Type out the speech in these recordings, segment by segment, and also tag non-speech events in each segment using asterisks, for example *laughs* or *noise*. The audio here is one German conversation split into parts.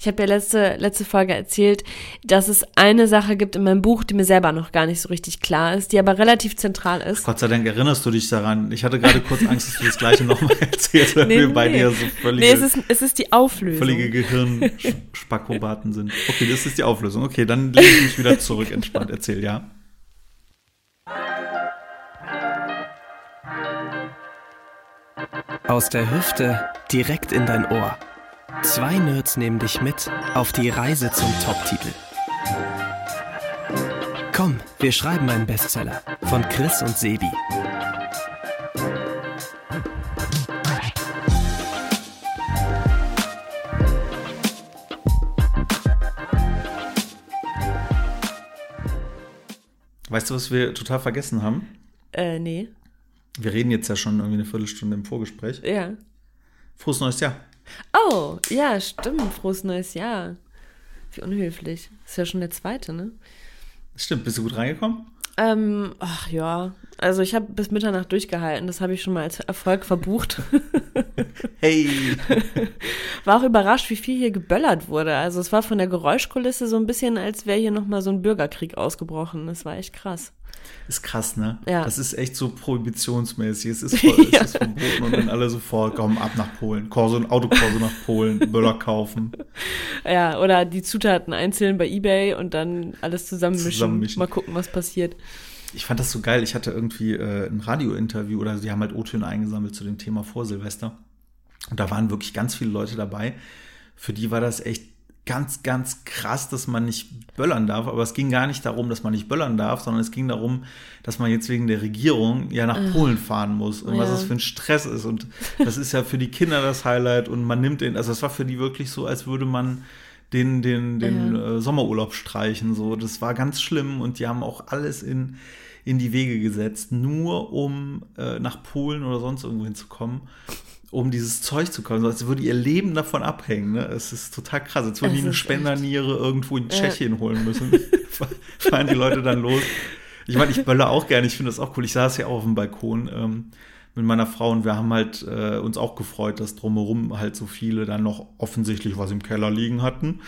Ich habe ja letzte, letzte Folge erzählt, dass es eine Sache gibt in meinem Buch, die mir selber noch gar nicht so richtig klar ist, die aber relativ zentral ist. Gott sei Dank erinnerst du dich daran. Ich hatte gerade kurz Angst, dass du das Gleiche nochmal *laughs* erzählst, weil nee, wir bei dir so völlige, nee, es ist, es ist die Auflösung. völlige Gehirnspakobaten sind. Okay, das ist die Auflösung. Okay, dann lege ich mich wieder zurück entspannt. Erzähl, ja. Aus der Hüfte direkt in dein Ohr. Zwei Nerds nehmen dich mit auf die Reise zum Top-Titel. Komm, wir schreiben einen Bestseller von Chris und Sebi. Weißt du, was wir total vergessen haben? Äh, nee. Wir reden jetzt ja schon irgendwie eine Viertelstunde im Vorgespräch. Ja. Frohes neues Jahr. Oh, ja, stimmt. Frohes neues Jahr. Wie unhöflich. Ist ja schon der zweite, ne? Stimmt, bist du gut reingekommen? Ähm, ach ja. Also ich habe bis Mitternacht durchgehalten. Das habe ich schon mal als Erfolg verbucht. *laughs* Hey! *laughs* War auch überrascht, wie viel hier geböllert wurde. Also es war von der Geräuschkulisse so ein bisschen, als wäre hier nochmal so ein Bürgerkrieg ausgebrochen. Das war echt krass. Ist krass, ne? Ja. Das ist echt so prohibitionsmäßig. Es ist, *laughs* voll, Ja. es ist verboten und dann alle sofort, komm, ab nach Polen. Korso, Autokorso nach Polen, Böller kaufen. *laughs* Ja, oder die Zutaten einzeln bei Ebay und dann alles zusammenmischen. Zusammenmischen. Mal gucken, was passiert. Ich fand das so geil. Ich hatte irgendwie äh, ein Radiointerview oder sie haben halt O-Töne eingesammelt zu dem Thema vor Silvester. Und da waren wirklich ganz viele Leute dabei. Für die war das echt ganz, ganz krass, dass man nicht böllern darf. Aber es ging gar nicht darum, dass man nicht böllern darf, sondern es ging darum, dass man jetzt wegen der Regierung ja nach Polen fahren muss und was Ja. das für ein Stress ist. Und das ist ja für die Kinder das Highlight und man nimmt den, also es war für die wirklich so, als würde man den, den, den äh, Sommerurlaub streichen. So, das war ganz schlimm und die haben auch alles in, in die Wege gesetzt, nur um äh, nach Polen oder sonst irgendwo hinzukommen, um dieses Zeug zu kommen. Als würde ihr Leben davon abhängen. Ne? Es ist total krass, als würden die eine Spenderniere irgendwo in Ja. Tschechien holen müssen. *laughs* Fahren die Leute dann los. Ich meine, ich bölle auch gerne, ich finde das auch cool. Ich saß ja auch auf dem Balkon ähm, mit meiner Frau und wir haben halt äh, uns auch gefreut, dass drumherum halt so viele dann noch offensichtlich was im Keller liegen hatten,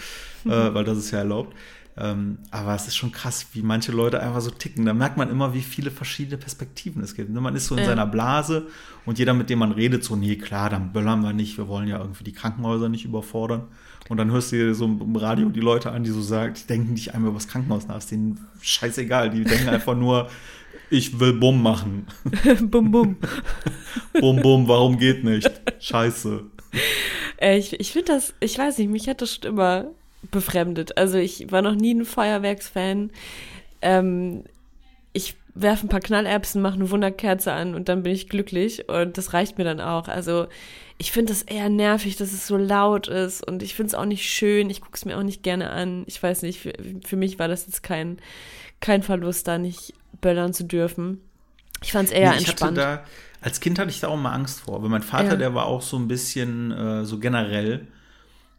äh, weil das ist ja erlaubt. Ähm, aber es ist schon krass, wie manche Leute einfach so ticken. Da merkt man immer, wie viele verschiedene Perspektiven es gibt. Ne, Man ist so in Ja. seiner Blase und jeder, mit dem man redet, so, nee, klar, dann böllern wir nicht. Wir wollen ja irgendwie die Krankenhäuser nicht überfordern. Und dann hörst du dir so im Radio die Leute an, die so sagen, die denken nicht einmal über das Krankenhaus nach. Ist denen scheißegal. Die denken *laughs* einfach nur, ich will Bumm machen. *laughs* bum, bum. *laughs* Bum, bum, warum geht nicht? Scheiße. Äh, ich ich finde das, ich weiß nicht, mich hat das schon immer befremdet. Also ich war noch nie ein Feuerwerksfan. Ähm, ich werfe ein paar Knallerbsen, mache eine Wunderkerze an und dann bin ich glücklich und das reicht mir dann auch. Also ich finde das eher nervig, dass es so laut ist und ich finde es auch nicht schön. Ich gucke es mir auch nicht gerne an. Ich weiß nicht, für, für mich war das jetzt kein, kein Verlust, da nicht böllern zu dürfen. Ich fand es eher Nee, entspannt. da, als Kind hatte ich da auch mal Angst vor, weil mein Vater, Ja. der war auch so ein bisschen äh, so generell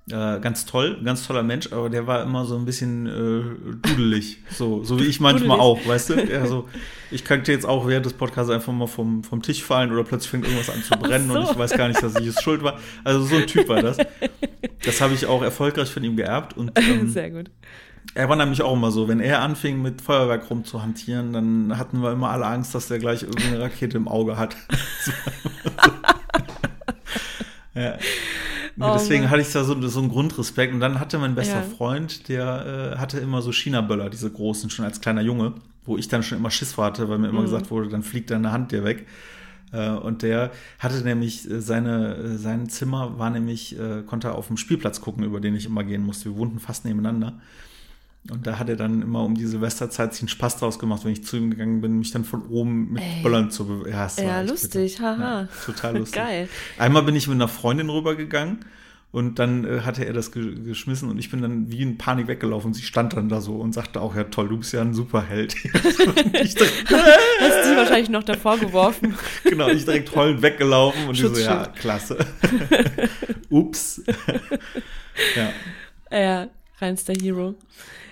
äh, ganz toll, ganz toller Mensch, aber der war immer so ein bisschen äh, dudelig, so, so wie ich *laughs* manchmal Dudelig. auch, weißt du? *laughs* Ja, so, ich könnte jetzt auch während des Podcasts einfach mal vom, vom Tisch fallen oder plötzlich fängt irgendwas an zu brennen so. und ich weiß gar nicht, dass ich es schuld war. Also so ein Typ war das. Das habe ich auch erfolgreich von ihm geerbt und *laughs* ähm, Sehr gut. er war nämlich auch immer so, wenn er anfing mit Feuerwerk rumzuhantieren, dann hatten wir immer alle Angst, dass der gleich irgendeine Rakete im Auge hat. ja. Oh deswegen Mann. hatte ich da so, so einen Grundrespekt. Und dann hatte mein bester Ja. Freund, der äh, hatte immer so China-Böller, diese großen, schon als kleiner Junge, wo ich dann schon immer Schiss vor hatte, weil mir Mhm. immer gesagt wurde, dann fliegt deine Hand dir weg. Äh, Und der hatte nämlich äh, seine, äh, sein Zimmer war nämlich, konnte auf dem Spielplatz gucken, über den ich immer gehen musste. Wir wohnten fast nebeneinander. Und da hat er dann immer um die Silvesterzeit sich einen Spaß draus gemacht, wenn ich zu ihm gegangen bin, mich dann von oben mit Ey. Böllern zu Ja, Ja, lustig, bitter. haha. Ja, total lustig. Geil. Einmal bin ich mit einer Freundin rübergegangen und dann äh, hatte er das ge geschmissen und ich bin dann wie in Panik weggelaufen und sie stand dann da so und sagte auch, ja toll, du bist ja ein Superheld. *laughs* Ich *laughs* direkt, Hast sie wahrscheinlich noch davor geworfen. *laughs* genau, ich direkt heulend weggelaufen und die so, ja, klasse. Ups. ja. Ja, reinster Hero.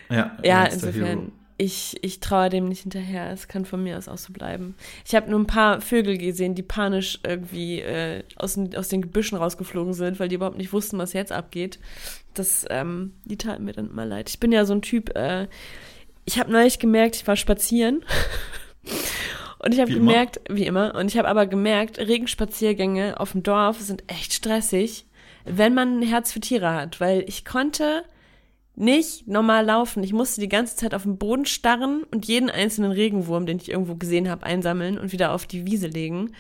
Ja, Ja, insofern. Ich, ich traue dem nicht hinterher. Es kann von mir aus auch so bleiben. Ich habe nur ein paar Vögel gesehen, die panisch irgendwie äh, aus, den, aus den Gebüschen rausgeflogen sind, weil die überhaupt nicht wussten, was jetzt abgeht. Das, ähm, die taten mir dann immer leid. Ich bin ja so ein Typ, äh, ich habe neulich gemerkt, ich war spazieren. *laughs* Und ich habe gemerkt, immer. wie immer, und ich habe aber gemerkt, Regenspaziergänge auf dem Dorf sind echt stressig, wenn man ein Herz für Tiere hat, weil ich konnte nicht normal laufen. Ich musste die ganze Zeit auf den Boden starren und jeden einzelnen Regenwurm, den ich irgendwo gesehen habe, einsammeln und wieder auf die Wiese legen.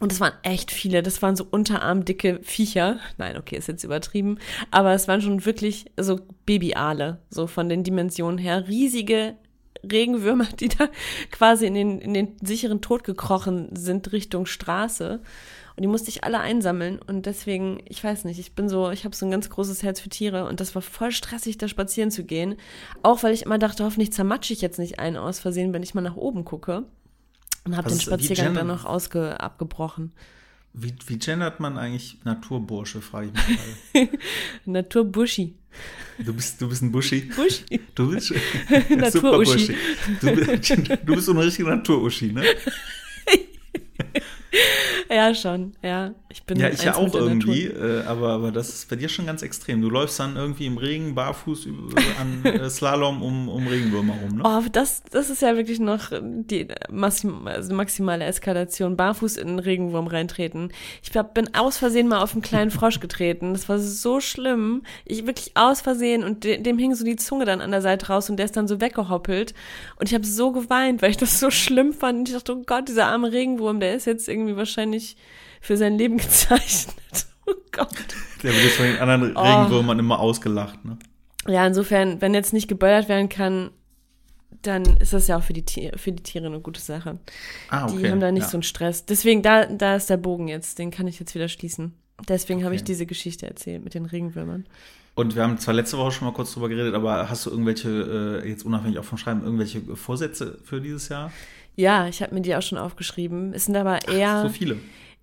Und es waren echt viele. Das waren so unterarmdicke Viecher. Nein, okay, ist jetzt übertrieben. Aber es waren schon wirklich so Babyale, so von den Dimensionen her. Riesige Regenwürmer, *laughs* die da quasi in den, in den sicheren Tod gekrochen sind Richtung Straße. Und die musste ich alle einsammeln. Und deswegen, ich weiß nicht, ich bin so, ich habe so ein ganz großes Herz für Tiere. Und das war voll stressig, da spazieren zu gehen. Auch weil ich immer dachte, hoffentlich zermatsche ich jetzt nicht einen aus Versehen, wenn ich mal nach oben gucke. Und habe den Spaziergang dann noch ausge abgebrochen. Wie, wie gendert man eigentlich Naturbursche, frage ich mich gerade. *laughs* Naturbuschi. Du bist, du bist ein Buschi. Buschi. Du bist *laughs* Naturuschi. Du, du bist so eine richtige Naturuschi, ne? *laughs* ja, schon, ja. Ich bin ja, ich ja auch irgendwie, äh, aber, aber das ist bei dir schon ganz extrem. Du läufst dann irgendwie im Regen barfuß an *laughs* äh, Slalom um, um Regenwürmer rum, ne? Oh, das, das ist ja wirklich noch die also maximale Eskalation. Barfuß in den Regenwurm reintreten. Ich hab, bin aus Versehen mal auf einen kleinen Frosch *laughs* getreten. Das war so schlimm. Ich wirklich aus Versehen und de, dem hing so die Zunge dann an der Seite raus und der ist dann so weggehoppelt. Und ich habe so geweint, weil ich das so schlimm fand. Und ich dachte, oh Gott, dieser arme Regenwurm, der ist jetzt irgendwie wahrscheinlich für sein Leben *laughs* gezeichnet. Oh Gott. Der wird jetzt von den anderen oh. Regenwürmern immer ausgelacht, ne? Ja, insofern, wenn jetzt nicht geböllert werden kann, dann ist das ja auch für die, Tiere, für die Tiere eine gute Sache. Ah, okay. Die haben da nicht ja. so einen Stress. Deswegen, da, da ist der Bogen jetzt, den kann ich jetzt wieder schließen. Deswegen okay. habe ich diese Geschichte erzählt mit den Regenwürmern. Und wir haben zwar letzte Woche schon mal kurz drüber geredet, aber hast du irgendwelche, äh, jetzt unabhängig auch vom Schreiben, irgendwelche Vorsätze für dieses Jahr? Ja, ich habe mir die auch schon aufgeschrieben. Es sind aber eher. Ach, so viele.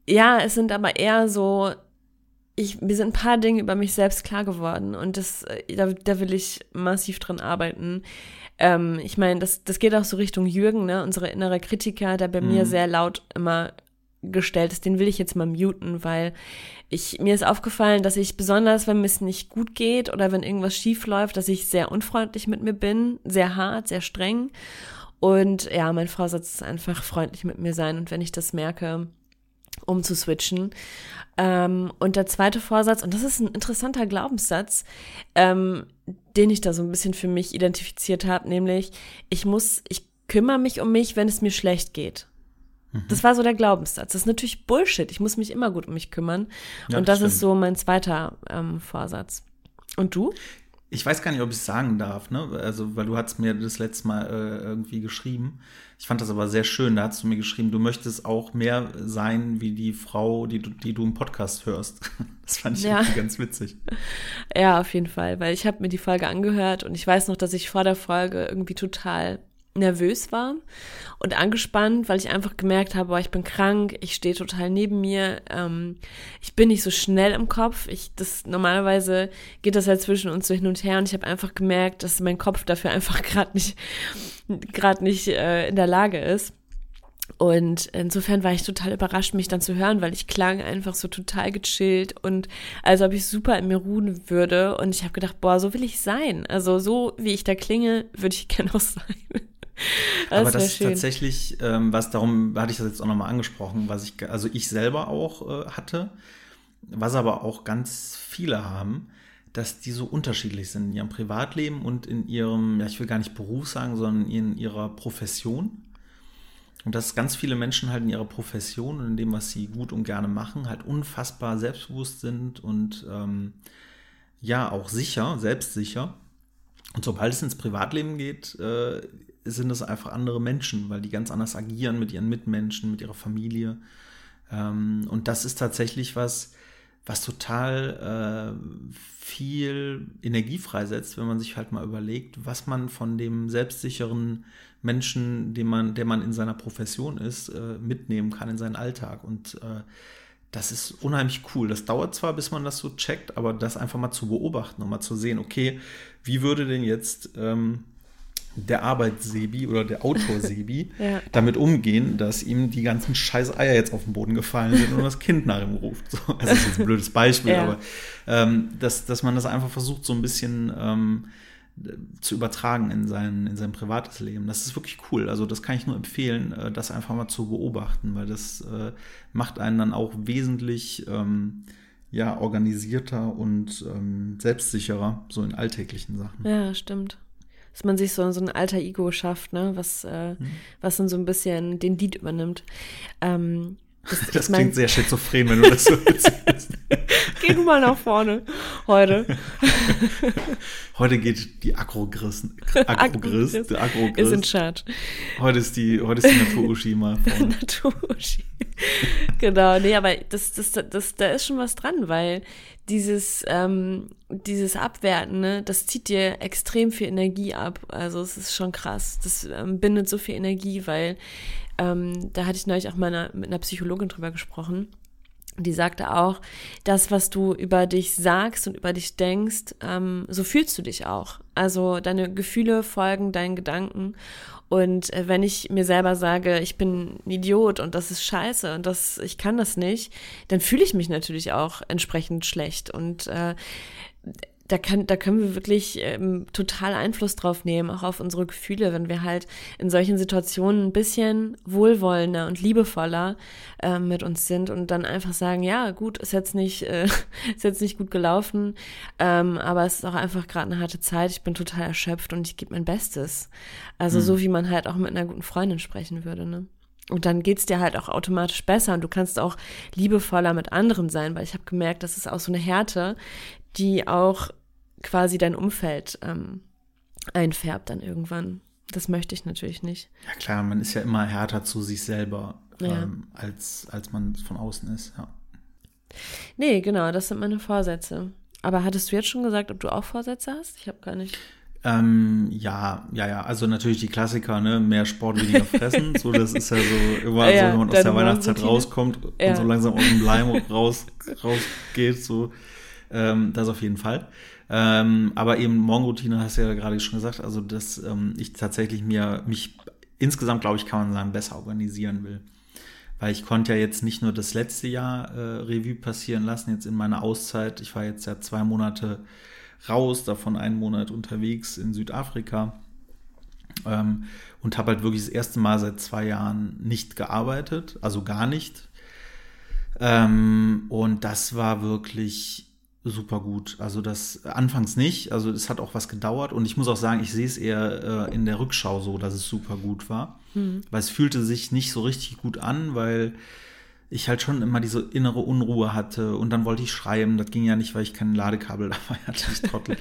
Ja, es sind aber eher so. Ich, mir sind ein paar Dinge über mich selbst klar geworden und das, äh, da, da will ich massiv dran arbeiten. Ähm, ich meine, das, das geht auch so Richtung Jürgen, ne, unsere innere Kritiker, der bei mhm. mir sehr laut immer gestellt ist, den will ich jetzt mal muten, weil ich, mir ist aufgefallen, dass ich besonders, wenn es nicht gut geht oder wenn irgendwas schief läuft, dass ich sehr unfreundlich mit mir bin, sehr hart, sehr streng. Und ja, mein Vorsatz ist einfach freundlich mit mir sein und wenn ich das merke, um zu switchen. Ähm, und der zweite Vorsatz, und das ist ein interessanter Glaubenssatz, ähm, den ich da so ein bisschen für mich identifiziert habe, nämlich ich muss, ich kümmere mich um mich, wenn es mir schlecht geht. Mhm. Das war so der Glaubenssatz. Das ist natürlich Bullshit. Ich muss mich immer gut um mich kümmern. Ja, und das, das ist so mein zweiter ähm, Vorsatz. Und du? Ich weiß gar nicht, ob ich es sagen darf, ne? Also, weil du hast mir das letzte Mal äh, irgendwie geschrieben. Ich fand das aber sehr schön. Da hast du mir geschrieben, du möchtest auch mehr sein wie die Frau, die du, die du im Podcast hörst. *laughs* Das fand ich ja. ganz witzig. Ja, auf jeden Fall, weil ich habe mir die Folge angehört und ich weiß noch, dass ich vor der Folge irgendwie total nervös war und angespannt, weil ich einfach gemerkt habe, boah, ich bin krank, ich stehe total neben mir, ähm, ich bin nicht so schnell im Kopf. Ich, das normalerweise geht das halt zwischen uns so hin und her und ich habe einfach gemerkt, dass mein Kopf dafür einfach *laughs* gerade nicht, gerade nicht äh, in der Lage ist. Und insofern war ich total überrascht, mich dann zu hören, weil ich klang einfach so total gechillt und als ob ich super in mir ruhen würde. Und ich habe gedacht, boah, so will ich sein. Also so wie ich da klinge, würde ich *laughs* gerne auch sein. Das Aber das ist schön. tatsächlich, ähm, was darum hatte ich das jetzt auch nochmal angesprochen, was ich, also ich selber auch äh, hatte, was aber auch ganz viele haben, dass die so unterschiedlich sind in ihrem Privatleben und in ihrem, ja, ich will gar nicht Beruf sagen, sondern in ihrer Profession. Und dass ganz viele Menschen halt in ihrer Profession und in dem, was sie gut und gerne machen, halt unfassbar selbstbewusst sind und ähm, ja, auch sicher, selbstsicher. Und sobald es ins Privatleben geht, äh, sind es einfach andere Menschen, weil die ganz anders agieren mit ihren Mitmenschen, mit ihrer Familie. Ähm, und das ist tatsächlich was, was total äh, viel Energie freisetzt, wenn man sich halt mal überlegt, was man von dem selbstsicheren Menschen, den man, der man in seiner Profession ist, äh, mitnehmen kann in seinen Alltag. Und äh, das ist unheimlich cool. Das dauert zwar, bis man das so checkt, aber das einfach mal zu beobachten und mal zu sehen, okay, wie würde denn jetzt ähm, der Arbeitssebi oder der Autor-Sebi *laughs* Ja. damit umgehen, dass ihm die ganzen scheiß Eier jetzt auf den Boden gefallen sind und das Kind nach ihm ruft. So, also das ist jetzt ein blödes Beispiel, *laughs* Ja. aber ähm, dass, dass man das einfach versucht, so ein bisschen ähm, zu übertragen in sein, in sein privates Leben. Das ist wirklich cool. Also das kann ich nur empfehlen, äh, das einfach mal zu beobachten, weil das äh, macht einen dann auch wesentlich ähm, ja, organisierter und ähm, selbstsicherer, so in alltäglichen Sachen. Ja, stimmt. Dass man sich so, so ein alter Ego schafft, ne? was, äh, Mhm. was dann so ein bisschen den Lied übernimmt. Ähm, das, Das ich mein, klingt sehr schizophren, wenn du das so erzählst. *laughs* Geh du mal nach vorne heute. *laughs* Heute geht die Agrogriss, *laughs* Agrogriss, der Ist in. Charge. Heute ist die, heute ist die Natur-Uschi mal vorne. Naturuschi. genau, nee, aber das, das, das, da ist schon was dran, weil dieses, ähm, dieses Abwerten, ne, das zieht dir extrem viel Energie ab. Also es ist schon krass. Das ähm, bindet so viel Energie, weil ähm, da hatte ich neulich auch mal einer, mit einer Psychologin drüber gesprochen. Die sagte auch, das, was du über dich sagst und über dich denkst, ähm, so fühlst du dich auch. Also deine Gefühle folgen deinen Gedanken. Und äh, wenn ich mir selber sage, ich bin ein Idiot und das ist scheiße und das, ich kann das nicht, dann fühle ich mich natürlich auch entsprechend schlecht. Und äh, da, kann, da können wir wirklich ähm, total Einfluss drauf nehmen, auch auf unsere Gefühle, wenn wir halt in solchen Situationen ein bisschen wohlwollender und liebevoller äh, mit uns sind und dann einfach sagen, ja, gut, ist jetzt nicht, äh, *laughs* ist jetzt nicht gut gelaufen, ähm, aber es ist auch einfach gerade eine harte Zeit, ich bin total erschöpft und ich gebe mein Bestes. Also so wie man halt auch mit einer guten Freundin sprechen würde, ne? Und dann geht's dir halt auch automatisch besser und du kannst auch liebevoller mit anderen sein, weil ich habe gemerkt, das ist auch so eine Härte, die auch quasi dein Umfeld ähm, einfärbt dann irgendwann. Das möchte ich natürlich nicht. Ja klar, man ist ja immer härter zu sich selber, Ja. ähm, als, als man von außen ist. Ja. Nee, genau, das sind meine Vorsätze. Aber hattest du jetzt schon gesagt, ob du auch Vorsätze hast? Ich habe gar nicht. Ähm, ja, ja, ja. Also natürlich die Klassiker, ne? Mehr Sport, weniger fressen. *laughs* so, das ist ja so immer Ja, so, wenn man aus der Weihnachtszeit rauskommt Ja. und so langsam aus dem Leim raus, rausgeht, so. Ähm, das auf jeden Fall. Ähm, aber eben Morgenroutine hast du ja gerade schon gesagt, also dass ähm, ich tatsächlich mir mich insgesamt, glaube ich, kann man sagen, besser organisieren will. Weil ich konnte ja jetzt nicht nur das letzte Jahr äh, Revue passieren lassen, jetzt in meiner Auszeit. Ich war jetzt ja zwei Monate raus, davon einen Monat unterwegs in Südafrika ähm, und habe halt wirklich das erste Mal seit zwei Jahren nicht gearbeitet, also gar nicht. Ähm, und das war wirklich super gut. Also das anfangs nicht, also es hat auch was gedauert und ich muss auch sagen, ich sehe es eher äh, in der Rückschau so, dass es super gut war, weil es fühlte sich nicht so richtig gut an, weil ich halt schon immer diese innere Unruhe hatte und dann wollte ich schreiben, das ging ja nicht, weil ich kein Ladekabel *laughs* dabei hatte, ich Trottel.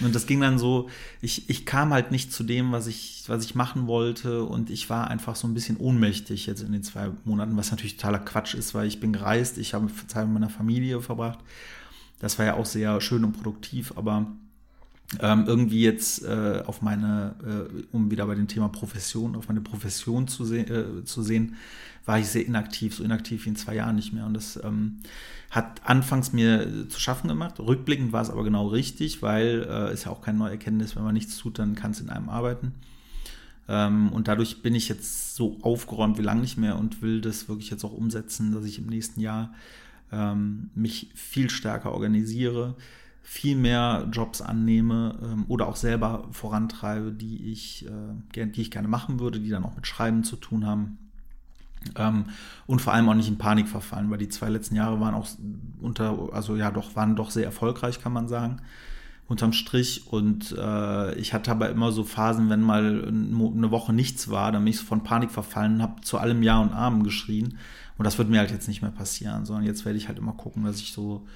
und das ging dann so, ich, ich kam halt nicht zu dem, was ich, was ich machen wollte und ich war einfach so ein bisschen ohnmächtig jetzt in den zwei Monaten, was natürlich totaler Quatsch ist, weil ich bin gereist, ich habe Zeit mit meiner Familie verbracht. Das war ja auch sehr schön und produktiv, aber ähm, irgendwie jetzt äh, auf meine, äh, um wieder bei dem Thema Profession, auf meine Profession zu, se äh, zu sehen, war ich sehr inaktiv, so inaktiv wie in zwei Jahren nicht mehr. Und das ähm, hat anfangs mir zu schaffen gemacht. Rückblickend war es aber genau richtig, weil äh, ist ja auch keine neue Erkenntnis, wenn man nichts tut, dann kann es in einem arbeiten. Ähm, und dadurch bin ich jetzt so aufgeräumt wie lange nicht mehr und will das wirklich jetzt auch umsetzen, dass ich im nächsten Jahr ähm, mich viel stärker organisiere, viel mehr Jobs annehme ähm, oder auch selber vorantreibe, die ich, äh, die ich gerne machen würde, die dann auch mit Schreiben zu tun haben. Ähm, und vor allem auch nicht in Panik verfallen, weil die zwei letzten Jahre waren auch unter, also ja doch, waren doch sehr erfolgreich, kann man sagen, unterm Strich. Und äh, ich hatte aber immer so Phasen, wenn mal eine Woche nichts war, dann bin ich von Panik verfallen, habe zu allem Ja und Amen geschrien. Und das wird mir halt jetzt nicht mehr passieren, sondern jetzt werde ich halt immer gucken, dass ich so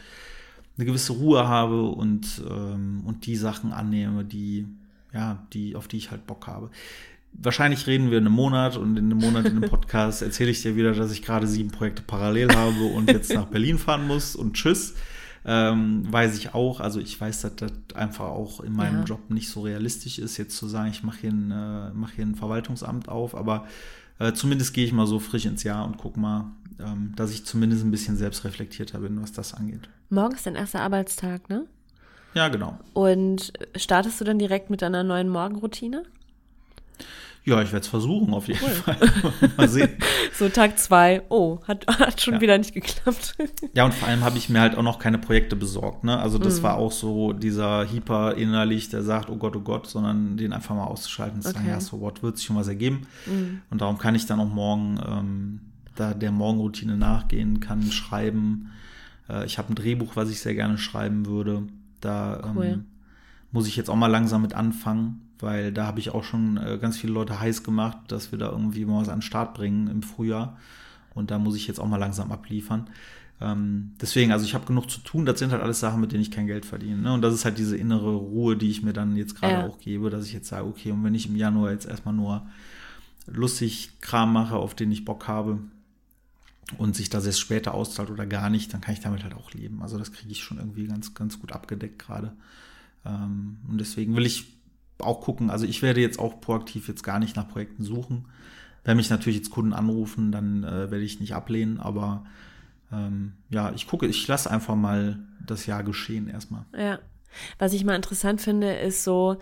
eine gewisse Ruhe habe und, ähm, und die Sachen annehme, die, ja, die, auf die ich halt Bock habe. Wahrscheinlich reden wir in einem Monat und in einem Monat in einem Podcast *laughs* erzähle ich dir wieder, dass ich gerade sieben Projekte parallel habe und jetzt nach Berlin fahren muss und tschüss. Ähm, weiß ich auch, also ich weiß, dass das einfach auch in meinem Ja. Job nicht so realistisch ist, jetzt zu sagen, ich mache hier, ein, äh, mach hier ein Verwaltungsamt auf, aber äh, zumindest gehe ich mal so frisch ins Jahr und guck mal, ähm, dass ich zumindest ein bisschen selbstreflektierter bin, was das angeht. Morgen ist dein erster Arbeitstag, ne? Ja, genau. Und startest du dann direkt mit deiner neuen Morgenroutine? Ja, ich werde es versuchen, auf jeden Fall. *laughs* Mal sehen. *laughs* So Tag zwei, oh, hat, hat schon Ja. wieder nicht geklappt. *laughs* Ja, und vor allem habe ich mir halt auch noch keine Projekte besorgt. Ne? Also Mhm. das war auch so dieser Hyper innerlich, der sagt, oh Gott, oh Gott, sondern den einfach mal auszuschalten und sagen, Okay. Mhm. ja, so what, wird sich schon was ergeben. Und darum kann ich dann auch morgen ähm, da der Morgenroutine nachgehen, kann schreiben. Äh, ich habe ein Drehbuch, was ich sehr gerne schreiben würde. Da Cool. ähm, muss ich jetzt auch mal langsam mit anfangen, weil da habe ich auch schon äh, ganz viele Leute heiß gemacht, dass wir da irgendwie mal was an den Start bringen im Frühjahr. Und da muss ich jetzt auch mal langsam abliefern. Ähm, deswegen, also ich habe genug zu tun. Das sind halt alles Sachen, mit denen ich kein Geld verdiene. Ne? Und das ist halt diese innere Ruhe, die ich mir dann jetzt gerade Ja. auch gebe, dass ich jetzt sage, okay, und wenn ich im Januar jetzt erstmal nur lustig Kram mache, auf den ich Bock habe und sich das erst später auszahlt oder gar nicht, dann kann ich damit halt auch leben. Also das kriege ich schon irgendwie ganz, ganz gut abgedeckt gerade. Ähm, und deswegen will ich auch gucken, also ich werde jetzt auch proaktiv jetzt gar nicht nach Projekten suchen. Wenn mich natürlich jetzt Kunden anrufen, dann äh, werde ich nicht ablehnen, aber ähm, ja, ich gucke, ich lasse einfach mal das Jahr geschehen erstmal. Ja. Was ich mal interessant finde, ist so,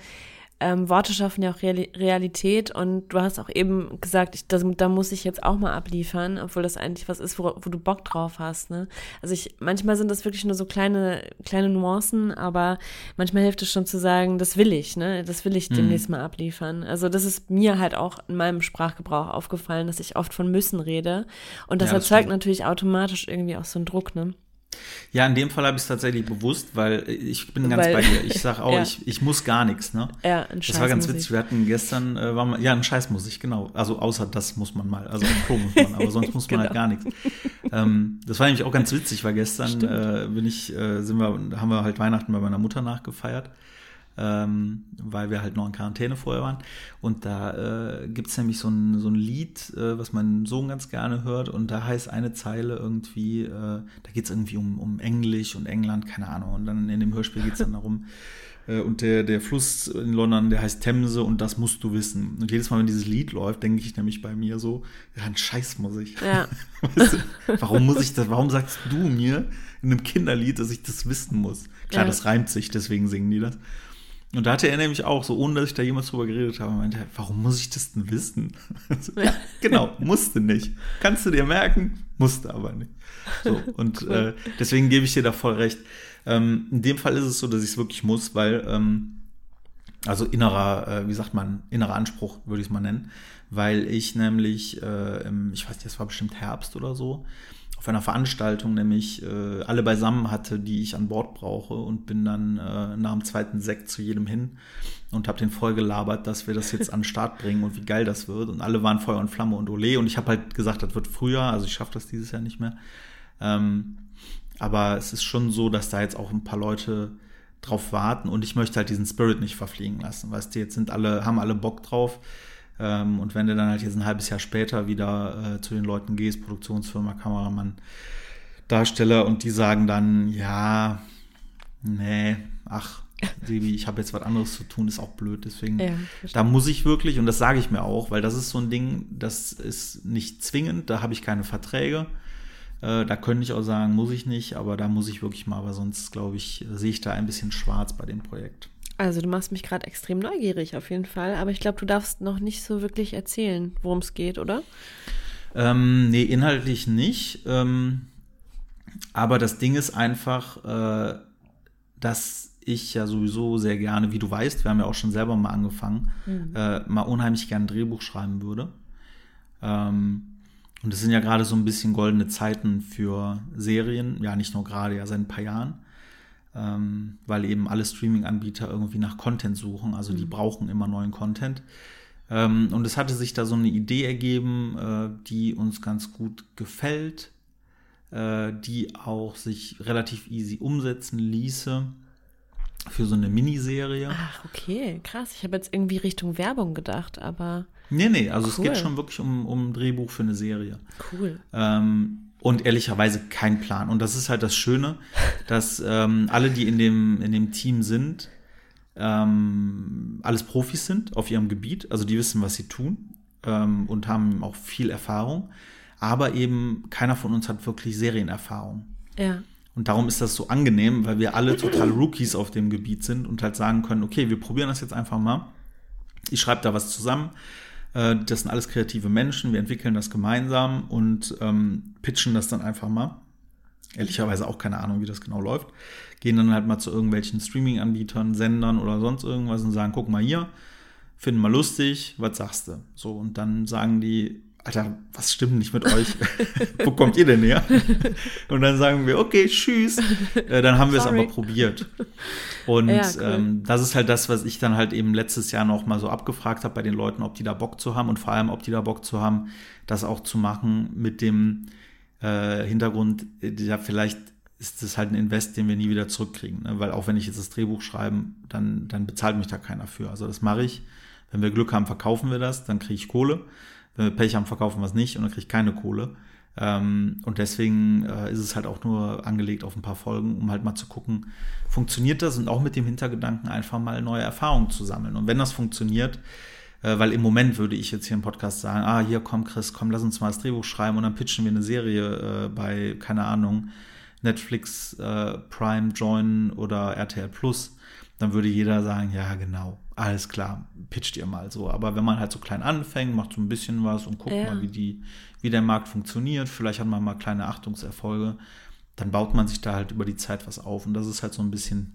ähm, Worte schaffen ja auch Reali Realität und du hast auch eben gesagt, ich, das, da muss ich jetzt auch mal abliefern, obwohl das eigentlich was ist, wo, wo du Bock drauf hast. Ne? Also ich, manchmal sind das wirklich nur so kleine, kleine Nuancen, aber manchmal hilft es schon zu sagen, das will ich, ne? Das will ich demnächst mal abliefern. Also das ist mir halt auch in meinem Sprachgebrauch aufgefallen, dass ich oft von müssen rede. Und das Ja, erzeugt natürlich automatisch irgendwie auch so einen Druck, ne? Ja, in dem Fall habe ich es tatsächlich bewusst, weil ich bin ganz Weil- bei dir. Ich sage auch, *laughs* Ja. ich, ich muss gar nichts, ne? Ja, ein Das war ganz witzig. Wir hatten gestern, äh, war mal, ja, ein Scheiß muss ich, genau. Also außer das muss man mal, also auf Klo muss man, aber sonst muss man halt *laughs* Genau. gar nichts. Ähm, das war nämlich auch ganz witzig, weil gestern äh, bin ich, äh, sind wir, haben wir halt Weihnachten bei meiner Mutter nachgefeiert. Ähm, weil wir halt noch in Quarantäne vorher waren. Und da äh, gibt es nämlich so ein, so ein Lied, äh, was mein Sohn ganz gerne hört. Und da heißt eine Zeile irgendwie, äh, da geht es irgendwie um, um Englisch und England, keine Ahnung. Und dann in dem Hörspiel geht es dann darum, *laughs* äh, und der, der Fluss in London, der heißt Themse und das musst du wissen. Und jedes Mal, wenn dieses Lied läuft, denke ich nämlich bei mir so, ja, ein Scheiß muss ich. Ja. *laughs* Weißt du, warum muss ich das, warum sagst du mir in einem Kinderlied, dass ich das wissen muss? Klar, Ja. das reimt sich, deswegen singen die das. Und da hatte er nämlich auch, so ohne dass ich da jemals drüber geredet habe, meinte warum muss ich das denn wissen? *laughs* Ja, genau, musste nicht. Kannst du dir merken, musste aber nicht. So, und *laughs* äh, deswegen gebe ich dir da voll recht. Ähm, in dem Fall ist es so, dass ich es wirklich muss, weil, ähm, also innerer, äh, wie sagt man, innerer Anspruch, würde ich es mal nennen, weil ich nämlich, äh, im, ich weiß nicht, das war bestimmt Herbst oder so, auf einer Veranstaltung nämlich äh, alle beisammen hatte, die ich an Bord brauche und bin dann äh, nach dem zweiten Sekt zu jedem hin und habe den voll gelabert, dass wir das jetzt an den Start bringen und wie geil das wird und alle waren Feuer und Flamme und Ole und ich habe halt gesagt, das wird früher, also ich schaffe das dieses Jahr nicht mehr. Ähm, aber es ist schon so, dass da jetzt auch ein paar Leute drauf warten und ich möchte halt diesen Spirit nicht verfliegen lassen. Weißt du, jetzt sind alle, haben alle Bock drauf. Ähm, und wenn du dann halt jetzt ein halbes Jahr später wieder äh, zu den Leuten gehst, Produktionsfirma, Kameramann, Darsteller, und die sagen dann, ja, nee, ach, Sebi, ich habe jetzt was anderes zu tun, ist auch blöd. Deswegen, Ja, da muss ich wirklich, und das sage ich mir auch, weil das ist so ein Ding, das ist nicht zwingend, da habe ich keine Verträge. Äh, da könnte ich auch sagen, muss ich nicht, aber da muss ich wirklich mal, weil sonst, glaube ich, sehe ich da ein bisschen schwarz bei dem Projekt. Also du machst mich gerade extrem neugierig auf jeden Fall, aber ich glaube, du darfst noch nicht so wirklich erzählen, worum es geht, oder? Ähm, nee, inhaltlich nicht. Ähm, aber das Ding ist einfach, äh, dass ich ja sowieso sehr gerne, wie du weißt, wir haben ja auch schon selber mal angefangen, äh, mal unheimlich gerne ein Drehbuch schreiben würde. Ähm, und es sind ja gerade so ein bisschen goldene Zeiten für Serien, ja nicht nur gerade, ja seit ein paar Jahren, ähm, weil eben alle Streaming-Anbieter irgendwie nach Content suchen, also die brauchen immer neuen Content. Ähm, und es hatte sich da so eine Idee ergeben, äh, die uns ganz gut gefällt, äh, die auch sich relativ easy umsetzen ließe für so eine Miniserie. Ach, okay, krass. Ich habe jetzt irgendwie Richtung Werbung gedacht, aber Nee, nee, also es Cool. geht schon wirklich um, um ein Drehbuch für eine Serie. cool. Ähm, und ehrlicherweise kein Plan. Und das ist halt das Schöne, dass ähm, alle, die in dem, in dem Team sind, ähm, alles Profis sind auf ihrem Gebiet. Also die wissen, was sie tun ähm, und haben auch viel Erfahrung. Aber eben keiner von uns hat wirklich Serienerfahrung. Ja. Und darum ist das so angenehm, weil wir alle total Rookies auf dem Gebiet sind und halt sagen können, okay, wir probieren das jetzt einfach mal. Ich schreibe da was zusammen. Äh, das sind alles kreative Menschen. Wir entwickeln das gemeinsam und ähm, pitchen das dann einfach mal. Ehrlicherweise auch keine Ahnung, wie das genau läuft. Gehen dann halt mal zu irgendwelchen Streaming-Anbietern, Sendern oder sonst irgendwas und sagen, guck mal hier, finden wir lustig, was sagst du? So, und dann sagen die, Alter, was stimmt nicht mit euch? *laughs* Wo kommt ihr denn her? Und dann sagen wir, okay, tschüss. Äh, dann haben wir es aber probiert. Und ja, cool. ähm, das ist halt das, was ich dann halt eben letztes Jahr noch mal so abgefragt habe bei den Leuten, ob die da Bock zu haben und vor allem, ob die da Bock zu haben, das auch zu machen mit dem äh, Hintergrund, ja, vielleicht ist das halt ein Invest, den wir nie wieder zurückkriegen. Ne? Weil auch wenn ich jetzt das Drehbuch schreibe, dann, dann bezahlt mich da keiner für. Also das mache ich. Wenn wir Glück haben, verkaufen wir das, dann kriege ich Kohle. Wenn wir Pech haben, verkaufen wir es nicht und dann kriege ich keine Kohle. Ähm, und deswegen äh, ist es halt auch nur angelegt auf ein paar Folgen, um halt mal zu gucken, funktioniert das und auch mit dem Hintergedanken einfach mal neue Erfahrungen zu sammeln. Und wenn das funktioniert, äh, weil im Moment würde ich jetzt hier im Podcast sagen, ah, hier komm Chris, komm, lass uns mal das Drehbuch schreiben und dann pitchen wir eine Serie äh, bei, keine Ahnung, Netflix, äh, Prime, Join oder RTL Plus, dann würde jeder sagen, ja, genau, alles klar, pitcht ihr mal so. Aber wenn man halt so klein anfängt, macht so ein bisschen was und guckt ja. mal, wie, die, wie der Markt funktioniert, vielleicht hat man mal kleine Achtungserfolge, dann baut man sich da halt über die Zeit was auf. Und das ist halt so ein bisschen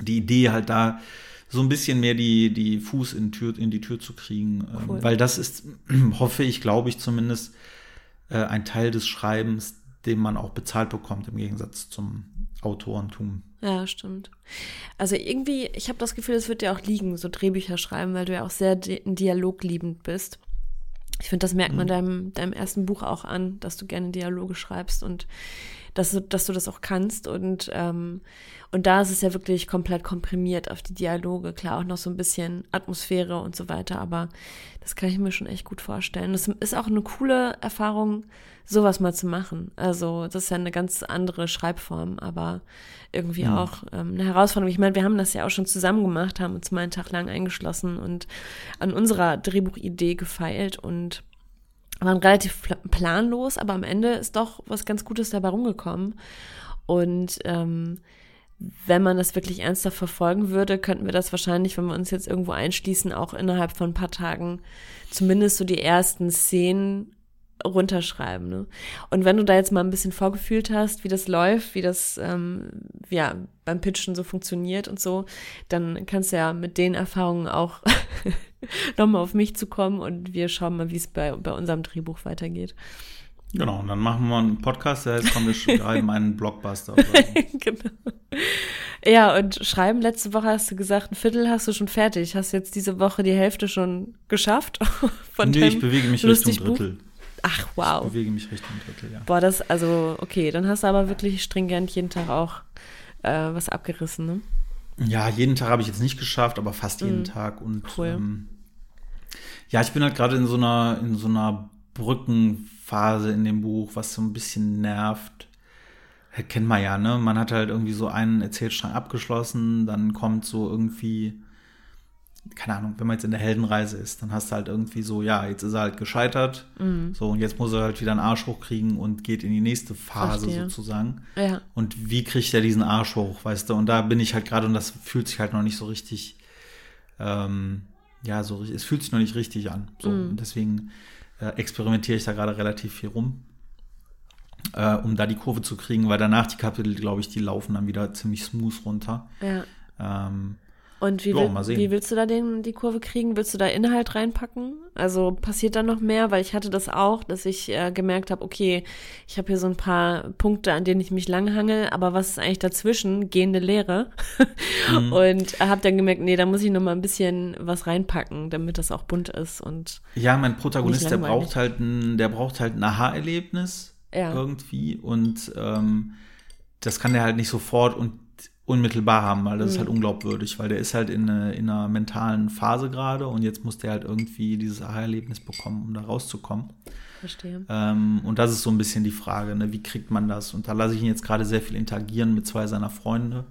die Idee halt da, so ein bisschen mehr die, die Fuß in, Tür, in die Tür zu kriegen. Ähm, cool. weil das ist, *clears throat* hoffe ich, glaube ich zumindest, äh, ein Teil des Schreibens, den man auch bezahlt bekommt, im Gegensatz zum Autorentum. Ja, stimmt. Also irgendwie, ich habe das Gefühl, es wird dir auch liegen, so Drehbücher schreiben, weil du ja auch sehr dialogliebend bist. Ich finde, das merkt man mhm. deinem, deinem ersten Buch auch an, dass du gerne Dialoge schreibst und dass du, dass du das auch kannst. Und, ähm, und da ist es ja wirklich komplett komprimiert auf die Dialoge. Klar, auch noch so ein bisschen Atmosphäre und so weiter, aber das kann ich mir schon echt gut vorstellen. Das ist auch eine coole Erfahrung, sowas mal zu machen. Also das ist ja eine ganz andere Schreibform, aber irgendwie mhm. auch ähm, eine Herausforderung. Ich meine, wir haben das ja auch schon zusammen gemacht, haben uns mal einen Tag lang eingeschlossen und an unserer Drehbuchidee gefeilt und waren relativ planlos, aber am Ende ist doch was ganz Gutes dabei rumgekommen. Und ähm, wenn man das wirklich ernsthaft verfolgen würde, könnten wir das wahrscheinlich, wenn wir uns jetzt irgendwo einschließen, auch innerhalb von ein paar Tagen zumindest so die ersten Szenen runterschreiben. Ne? Und wenn du da jetzt mal ein bisschen vorgefühlt hast, wie das läuft, wie das ähm, ja beim Pitchen so funktioniert und so, dann kannst du ja mit den Erfahrungen auch *laughs* nochmal auf mich zu kommen und wir schauen mal, wie es bei, bei unserem Drehbuch weitergeht. Genau, und dann machen wir einen Podcast, der heißt, komm, wir *laughs* schreiben einen Blockbuster. *laughs* genau. Ja, und schreiben, letzte Woche hast du gesagt, ein Viertel hast du schon fertig. Hast jetzt diese Woche die Hälfte schon geschafft? *laughs* Von nee, ich bewege mich Richtung Drittel. Buch? Ach, wow. Ich bewege mich Richtung Drittel, ja. Boah, das, also, okay, dann hast du aber wirklich stringent jeden Tag auch äh, was abgerissen, ne? Ja, jeden Tag habe ich jetzt nicht geschafft, aber fast jeden mm. Tag. Und cool. ähm, ja, ich bin halt gerade in so einer, in so einer Brückenphase in dem Buch, was so ein bisschen nervt. Kennt man ja, ne? Man hat halt irgendwie so einen Erzählstrang abgeschlossen, dann kommt so irgendwie keine Ahnung, wenn man jetzt in der Heldenreise ist, dann hast du halt irgendwie so, ja, jetzt ist er halt gescheitert, mhm. so und jetzt muss er halt wieder einen Arsch hochkriegen und geht in die nächste Phase Verstehe. sozusagen. Ja. Und wie kriegt er diesen Arsch hoch, weißt du? Und da bin ich halt gerade und das fühlt sich halt noch nicht so richtig, ähm, ja, so es fühlt sich noch nicht richtig an. So mhm. und deswegen äh, experimentiere ich da gerade relativ viel rum. Äh, um da die Kurve zu kriegen, weil danach die Kapitel, glaube ich, die laufen dann wieder ziemlich smooth runter. Ja. Ähm, und wie, will, wie willst du da den, die Kurve kriegen? Willst du da Inhalt reinpacken? Also passiert da noch mehr? Weil ich hatte das auch, dass ich äh, gemerkt habe, okay, ich habe hier so ein paar Punkte, an denen ich mich langhangel, aber was ist eigentlich dazwischen? Gehende Lehre. *laughs* Mhm. Und habe dann gemerkt, nee, da muss ich noch mal ein bisschen was reinpacken, damit das auch bunt ist und Ja, mein Protagonist, der braucht halt ein, der braucht halt ein Aha-Erlebnis ja. irgendwie und ähm, das kann der halt nicht sofort und unmittelbar haben, weil das mhm. ist halt unglaubwürdig, weil der ist halt in, eine, in einer mentalen Phase gerade und jetzt muss der halt irgendwie dieses Aha-Erlebnis bekommen, um da rauszukommen. Verstehe. Ähm, und das ist so ein bisschen die Frage, ne? wie kriegt man das? Und da lasse ich ihn jetzt gerade sehr viel interagieren mit zwei seiner Freunde.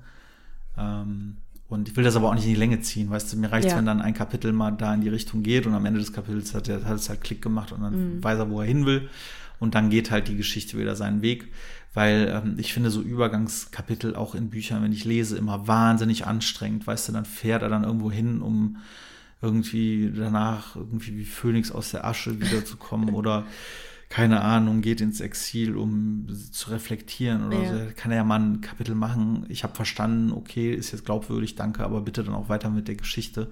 Ähm, und ich will das aber auch nicht in die Länge ziehen, weißt du, mir reicht ja. wenn dann ein Kapitel mal da in die Richtung geht und am Ende des Kapitels hat, er, hat es halt Klick gemacht und dann mhm. weiß er, wo er hin will. Und dann geht halt die Geschichte wieder seinen Weg weil ähm, ich finde so Übergangskapitel auch in Büchern, wenn ich lese, immer wahnsinnig anstrengend. Weißt du, dann fährt er dann irgendwo hin, um irgendwie danach irgendwie wie Phönix aus der Asche wiederzukommen *laughs* oder keine Ahnung, geht ins Exil, um zu reflektieren oder Ja. so. Kann er ja mal ein Kapitel machen. Ich habe verstanden, okay, ist jetzt glaubwürdig, danke, aber bitte dann auch weiter mit der Geschichte.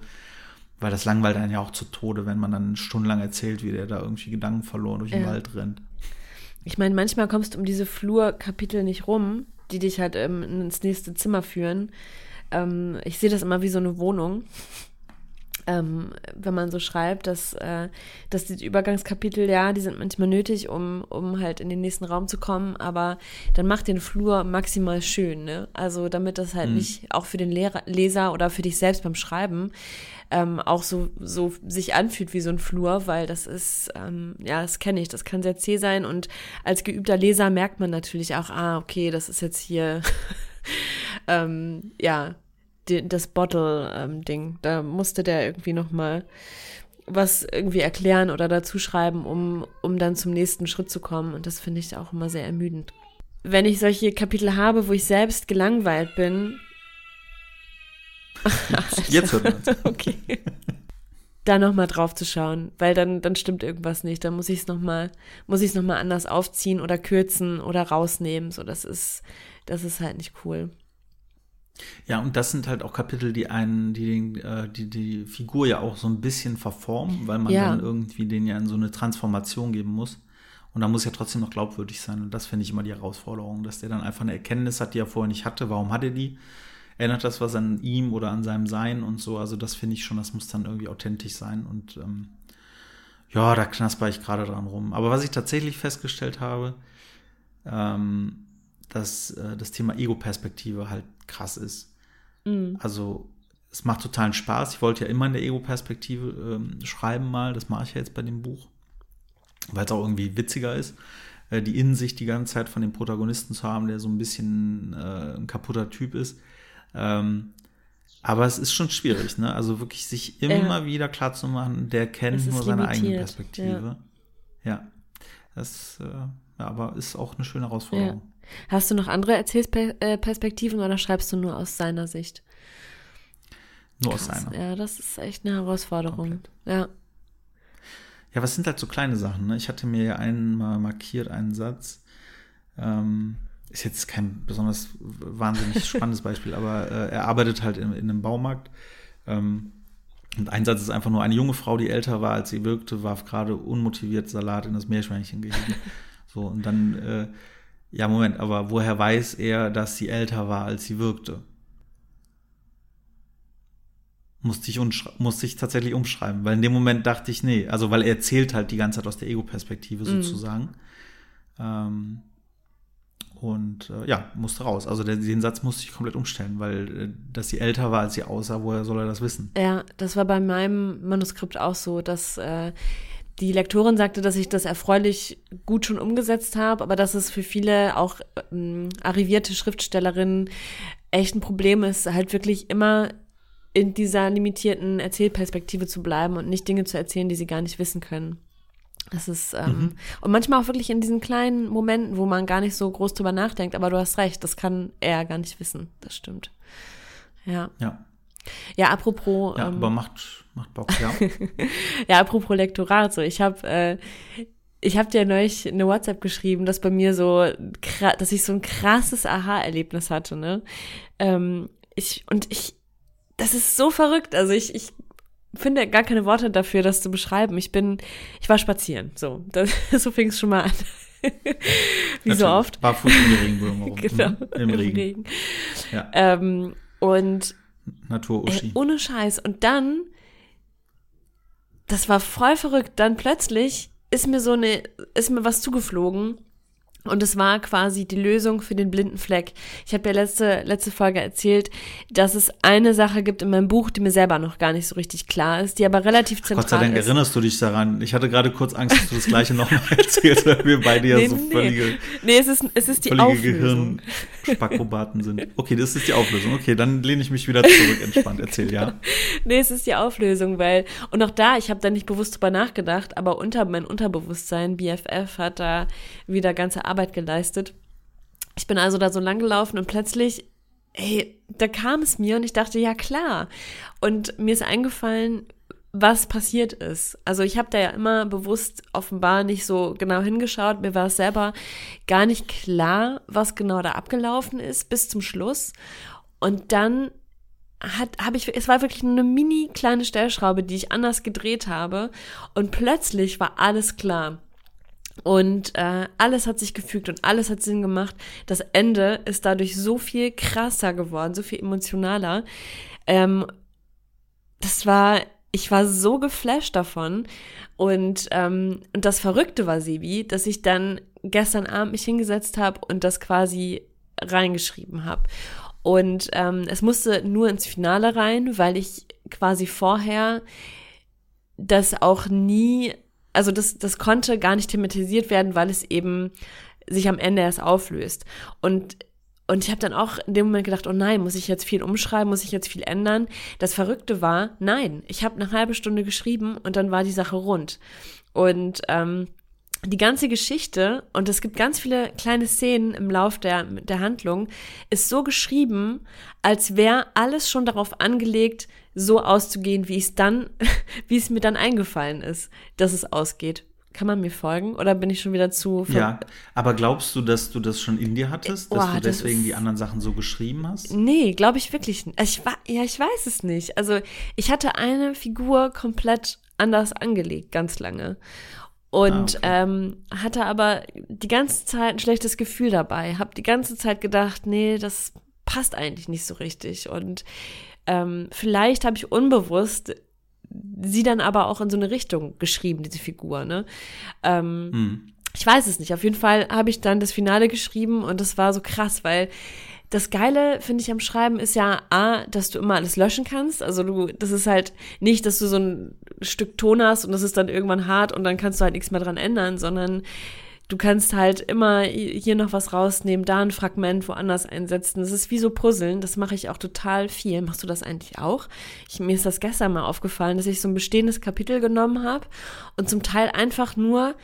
Weil das langweilt einen ja auch zu Tode, wenn man dann stundenlang erzählt, wie der da irgendwie Gedanken verloren durch den Ja. Wald rennt. Ich meine, manchmal kommst du um diese Flurkapitel nicht rum, die dich halt ähm, ins nächste Zimmer führen. Ähm, ich sehe das immer wie so eine Wohnung. Ähm, wenn man so schreibt, dass, äh, dass die Übergangskapitel, ja, die sind manchmal nötig, um, um halt in den nächsten Raum zu kommen, aber dann macht den Flur maximal schön, ne? Also damit das halt nicht auch für den Lehrer, Leser oder für dich selbst beim Schreiben ähm, auch so, so sich anfühlt wie so ein Flur, weil das ist, ähm, ja, das kenne ich, das kann sehr zäh sein und als geübter Leser merkt man natürlich auch, ah, okay, das ist jetzt hier, *laughs* ähm, ja, das Bottle-Ding. da musste der irgendwie noch mal was irgendwie erklären oder dazu schreiben, um, um dann zum nächsten Schritt zu kommen und das finde ich auch immer sehr ermüdend. Wenn ich solche Kapitel habe, wo ich selbst gelangweilt bin, Jetzt hört man *laughs* okay. da nochmal drauf zu schauen, weil dann, dann stimmt irgendwas nicht. Dann muss ich es nochmal, muss ich es nochmal anders aufziehen oder kürzen oder rausnehmen. So, das ist, das ist halt nicht cool. Ja, und das sind halt auch Kapitel, die einen, die den, äh, die, die Figur ja auch so ein bisschen verformen, weil man Ja. dann irgendwie den ja in so eine Transformation geben muss. Und da muss ja trotzdem noch glaubwürdig sein. Und das finde ich immer die Herausforderung, dass der dann einfach eine Erkenntnis hat, die er vorher nicht hatte. Warum hat er die? Erinnert das was an ihm oder an seinem Sein und so? Also das finde ich schon, das muss dann irgendwie authentisch sein. Und ähm, ja, da knasper ich gerade dran rum. Aber was ich tatsächlich festgestellt habe, ähm, dass äh, das Thema Ego-Perspektive halt krass ist. Also es macht totalen Spaß. Ich wollte ja immer in der Ego-Perspektive ähm, schreiben mal. Das mache ich ja jetzt bei dem Buch, weil es auch irgendwie witziger ist, äh, die Innensicht die ganze Zeit von dem Protagonisten zu haben, der so ein bisschen äh, ein kaputter Typ ist. Ähm, aber es ist schon schwierig, ne? Also wirklich sich immer wieder klar zu machen, der kennt nur seine eigene limitiert, Perspektive. Ja. Das äh, ja, aber ist auch eine schöne Herausforderung. Hast du noch andere Erzählperspektiven oder schreibst du nur aus seiner Sicht? Nur aus Krass. seiner. Ja, das ist echt eine Herausforderung. Komplett. Ja. Ja, was sind halt so kleine Sachen? Ne? Ich hatte mir ja einen mal markiert, einen Satz. Ähm, ist jetzt kein besonders wahnsinnig *laughs* spannendes Beispiel, aber äh, er arbeitet halt in, in einem Baumarkt. Ähm, und ein Satz ist einfach nur, eine junge Frau, die älter war, als sie wirkte, warf gerade unmotiviert Salat in das Meerschweinchen gehegen. *laughs* so, und dann, äh, ja, Moment, aber woher weiß er, dass sie älter war, als sie wirkte? Musste ich, musste ich tatsächlich umschreiben, weil in dem Moment dachte ich, nee, also weil er erzählt halt die ganze Zeit aus der Ego-Perspektive sozusagen. Ähm, und äh, ja, musste raus. Also der, den Satz musste ich komplett umstellen, weil äh, dass sie älter war, als sie aussah, woher soll er das wissen? Ja, das war bei meinem Manuskript auch so, dass äh, die Lektorin sagte, dass ich das erfreulich gut schon umgesetzt habe, aber dass es für viele auch ähm, arrivierte Schriftstellerinnen echt ein Problem ist, halt wirklich immer in dieser limitierten Erzählperspektive zu bleiben und nicht Dinge zu erzählen, die sie gar nicht wissen können. Das ist, ähm, und manchmal auch wirklich in diesen kleinen Momenten, wo man gar nicht so groß drüber nachdenkt, aber du hast recht, das kann er gar nicht wissen. Das stimmt. Ja. Ja, Ja, apropos. ja ähm, aber macht, macht Bock, ja. *laughs* ja, apropos Lektorat, so ich habe äh, ich habe dir neulich eine WhatsApp geschrieben, dass bei mir so dass ich so ein krasses Aha-Erlebnis hatte, ne? Ähm, ich und ich das ist so verrückt, also ich ich finde gar keine Worte dafür, das zu beschreiben. Ich bin ich war spazieren, so *laughs* das, so fing es schon mal an. *laughs* Wie so oft. Barfuß im Regenbogen rum. Genau, Mhm. Im Regen. Ja, Ähm, und Natur Ey, Uschi. ohne Scheiß. Und dann, das war voll verrückt, dann plötzlich ist mir so eine, ist mir was zugeflogen. Und es war quasi die Lösung für den blinden Fleck. Ich habe ja letzte, letzte Folge erzählt, dass es eine Sache gibt in meinem Buch, die mir selber noch gar nicht so richtig klar ist, die aber relativ zentral Gott sei Dank ist. erinnerst du dich daran. Ich hatte gerade kurz Angst, dass du das gleiche nochmal *laughs* erzählst, weil wir beide ja Nee, so nee. völlige, Nee, es ist, es ist die Auflösung. Gehirnspackobaten sind. Okay, das ist die Auflösung. Okay, dann lehne ich mich wieder zurück, entspannt. Erzähl, ja. Nee, es ist die Auflösung, weil, und auch da, ich habe da nicht bewusst drüber nachgedacht, aber unter mein Unterbewusstsein, BFF, hat da wieder ganze Arbeit geleistet. Ich bin also da so lang gelaufen und plötzlich, ey, da kam es mir und ich dachte, ja klar. Und mir ist eingefallen, was passiert ist. Also ich habe da ja immer bewusst offenbar nicht so genau hingeschaut. Mir war es selber gar nicht klar, was genau da abgelaufen ist bis zum Schluss. Und dann habe ich es war wirklich nur eine mini kleine Stellschraube, die ich anders gedreht habe und plötzlich war alles klar. Und äh, alles hat sich gefügt und alles hat Sinn gemacht. Das Ende ist dadurch so viel krasser geworden, so viel emotionaler. Ähm, das war, ich war so geflasht davon. Und, ähm, und das Verrückte war, Sebi, dass ich dann gestern Abend mich hingesetzt habe und das quasi reingeschrieben habe. Und ähm, es musste nur ins Finale rein, weil ich quasi vorher das auch nie, also das, das konnte gar nicht thematisiert werden, weil es eben sich am Ende erst auflöst. Und und ich habe dann auch in dem Moment gedacht, oh nein, muss ich jetzt viel umschreiben, muss ich jetzt viel ändern? Das Verrückte war, nein, ich habe eine halbe Stunde geschrieben und dann war die Sache rund. Und ähm, die ganze Geschichte, und es gibt ganz viele kleine Szenen im Lauf der, der Handlung, ist so geschrieben, als wäre alles schon darauf angelegt, so auszugehen, wie es dann, *laughs* wie es mir dann eingefallen ist, dass es ausgeht. Kann man mir folgen oder bin ich schon wieder zu. Ja, aber glaubst du, dass du das schon in dir hattest, dass oh, du deswegen die anderen Sachen so geschrieben hast? Nee, glaube ich wirklich nicht. Also ich, ja, ich weiß es nicht. Also ich hatte eine Figur komplett anders angelegt, ganz lange. Und ah, okay. ähm, hatte aber die ganze Zeit ein schlechtes Gefühl dabei. Hab die ganze Zeit gedacht, nee, das passt eigentlich nicht so richtig. Und ähm, vielleicht habe ich unbewusst sie dann aber auch in so eine Richtung geschrieben, diese Figur, ne? Ähm, hm. Ich weiß es nicht. Auf jeden Fall habe ich dann das Finale geschrieben und das war so krass, weil das Geile, finde ich, am Schreiben ist ja A, dass du immer alles löschen kannst. Also du, das ist halt nicht, dass du so ein Stück Ton hast und das ist dann irgendwann hart und dann kannst du halt nichts mehr dran ändern, sondern du kannst halt immer hier noch was rausnehmen, da ein Fragment woanders einsetzen. Das ist wie so Puzzeln. Das mache ich auch total viel. Machst du das eigentlich auch? Ich, mir ist das gestern mal aufgefallen, dass ich so ein bestehendes Kapitel genommen habe und zum Teil einfach nur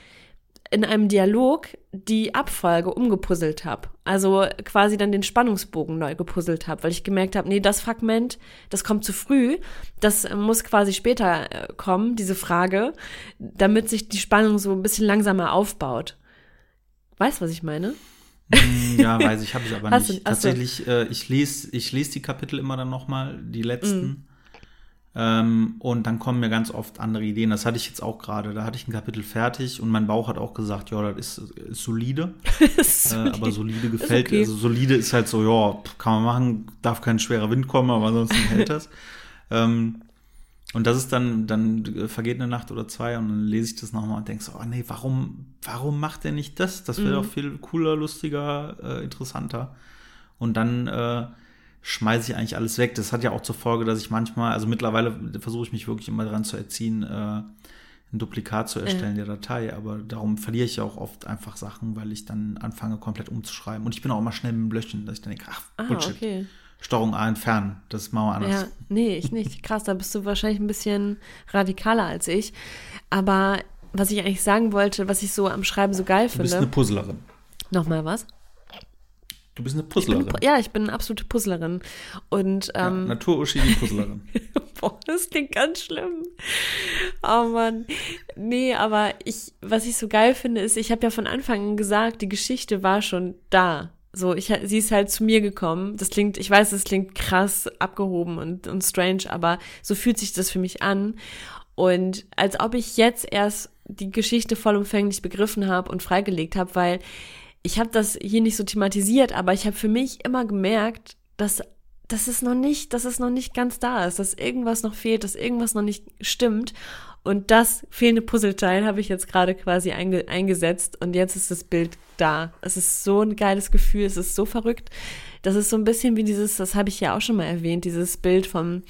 in einem Dialog die Abfolge umgepuzzelt habe. Also quasi dann den Spannungsbogen neu gepuzzelt habe, weil ich gemerkt habe, nee, das Fragment, das kommt zu früh, das muss quasi später äh, kommen, diese Frage, damit sich die Spannung so ein bisschen langsamer aufbaut. Weißt du, was ich meine? Hm, ja, weiß ich, habe ich aber *laughs* nicht. Du, Tatsächlich, äh, ich lese ich les die Kapitel immer dann noch mal, die letzten. Mm. Ähm, und dann kommen mir ganz oft andere Ideen. Das hatte ich jetzt auch gerade. Da hatte ich ein Kapitel fertig und mein Bauch hat auch gesagt, ja, das ist, ist solide. *laughs* solide. Äh, aber solide gefällt. Okay. Also solide ist halt so, ja, kann man machen, darf kein schwerer Wind kommen, aber ansonsten hält das. *laughs* Ähm, und das ist dann, dann vergeht eine Nacht oder zwei und dann lese ich das nochmal und denke so, oh nee, warum, warum macht der nicht das? Das wäre mhm. doch viel cooler, lustiger, äh, interessanter. Und dann äh, schmeiße ich eigentlich alles weg. Das hat ja auch zur Folge, dass ich manchmal, also mittlerweile versuche ich mich wirklich immer daran zu erziehen, äh, ein Duplikat zu erstellen ja. der Datei, aber darum verliere ich ja auch oft einfach Sachen, weil ich dann anfange, komplett umzuschreiben. Und ich bin auch immer schnell mit dem Blöchchen, dass ich dann denke, ach, ah, Bullshit. Okay. Steuerung A entfernen. Das machen wir anders. Ja, nee, ich nicht. Krass, da bist du wahrscheinlich ein bisschen radikaler als ich. Aber was ich eigentlich sagen wollte, was ich so am Schreiben so geil finde. Du bist eine Puzzlerin. Nochmal was? Du bist eine Puzzlerin. Bin, ja, ich bin eine absolute Puzzlerin. Und, ähm, ja, Natur-Uschi, die Puzzlerin. *laughs* Boah, das klingt ganz schlimm. Oh Mann. Nee, aber ich, was ich so geil finde, ist, ich habe ja von Anfang an gesagt, die Geschichte war schon da. So, ich, sie ist halt zu mir gekommen. Das klingt, ich weiß, das klingt krass abgehoben und, und strange, aber so fühlt sich das für mich an. Und als ob ich jetzt erst die Geschichte vollumfänglich begriffen habe und freigelegt habe, weil ich habe das hier nicht so thematisiert, aber ich habe für mich immer gemerkt, dass dass es noch nicht, dass es noch nicht ganz da ist, dass irgendwas noch fehlt, dass irgendwas noch nicht stimmt. Und das fehlende Puzzleteil habe ich jetzt gerade quasi einge eingesetzt und jetzt ist das Bild da. Es ist so ein geiles Gefühl, es ist so verrückt. Das ist so ein bisschen wie dieses, das habe ich ja auch schon mal erwähnt, dieses Bild von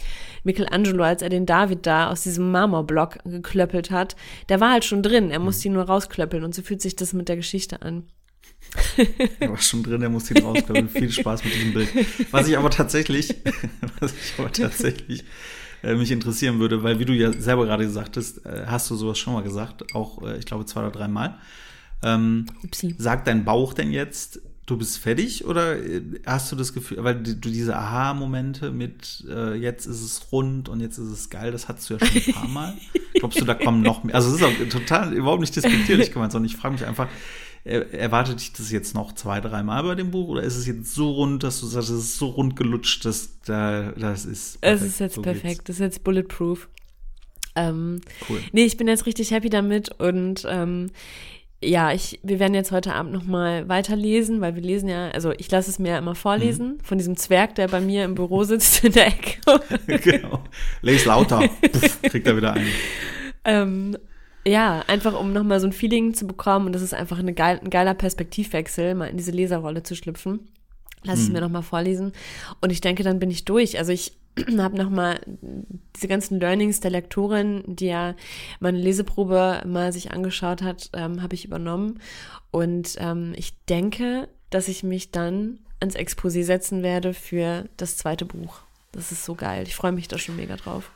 Michelangelo, als er den David da aus diesem Marmorblock geklöppelt hat. Der war halt schon drin, er musste ihn nur rausklöppeln und so fühlt sich das mit der Geschichte an. *laughs* er war schon drin, er musste ihn rausklöppeln. Viel Spaß mit diesem Bild. Was ich aber tatsächlich, *laughs* was ich aber tatsächlich äh, mich interessieren würde, weil wie du ja selber gerade gesagt hast, äh, hast du sowas schon mal gesagt, auch äh, ich glaube zwei oder drei Mal. Ähm, sagt dein Bauch denn jetzt, du bist fertig oder hast du das Gefühl, weil du diese Aha-Momente mit äh, jetzt ist es rund und jetzt ist es geil, das hattest du ja schon ein paar Mal. *laughs* Glaubst du, da kommen noch mehr? Also es ist auch total überhaupt nicht *laughs* diskutierlich gemeint, sondern ich frage mich einfach, erwartet dich das jetzt noch zwei, dreimal bei dem Buch oder ist es jetzt so rund, dass du sagst, es ist so rund gelutscht, dass da, das ist perfekt. Es ist jetzt so perfekt, geht's. das ist jetzt bulletproof. Ähm, cool. Nee, ich bin jetzt richtig happy damit und ähm, ja, ich, wir werden jetzt heute Abend nochmal weiterlesen, weil wir lesen ja, also ich lasse es mir immer vorlesen mhm. von diesem Zwerg, der bei mir im Büro sitzt in der Ecke. *laughs* genau. Les lauter. *laughs* Puff, kriegt er wieder ein. Ähm, ja, einfach um nochmal so ein Feeling zu bekommen und das ist einfach geil, ein geiler Perspektivwechsel, mal in diese Leserrolle zu schlüpfen. Lass mhm. es mir nochmal vorlesen. Und ich denke, dann bin ich durch. Also ich *clears throat* habe nochmal diese ganzen Learnings der Lektorin, die ja meine Leseprobe mal sich angeschaut hat, ähm, habe ich übernommen. Und ähm, ich denke, dass ich mich dann ans Exposé setzen werde für das zweite Buch. Das ist so geil. Ich freue mich da schon mega drauf.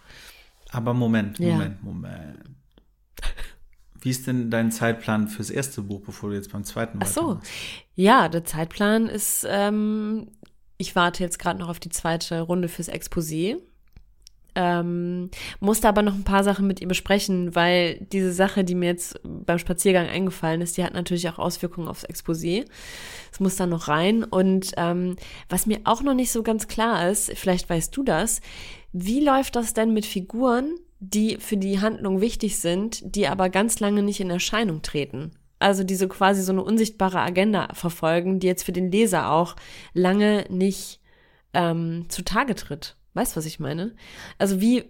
Aber Moment, Moment, ja. Moment. Wie ist denn dein Zeitplan fürs erste Buch, bevor du jetzt beim zweiten Ach so, ja, der Zeitplan ist, ähm, ich warte jetzt gerade noch auf die zweite Runde fürs Exposé. Ähm, musste aber noch ein paar Sachen mit ihr besprechen, weil diese Sache, die mir jetzt beim Spaziergang eingefallen ist, die hat natürlich auch Auswirkungen aufs Exposé. Es muss dann noch rein. Und ähm, was mir auch noch nicht so ganz klar ist, vielleicht weißt du das, wie läuft das denn mit Figuren, die für die Handlung wichtig sind, die aber ganz lange nicht in Erscheinung treten. Also diese quasi so eine unsichtbare Agenda verfolgen, die jetzt für den Leser auch lange nicht ähm, zutage tritt. Weißt du, was ich meine? Also wie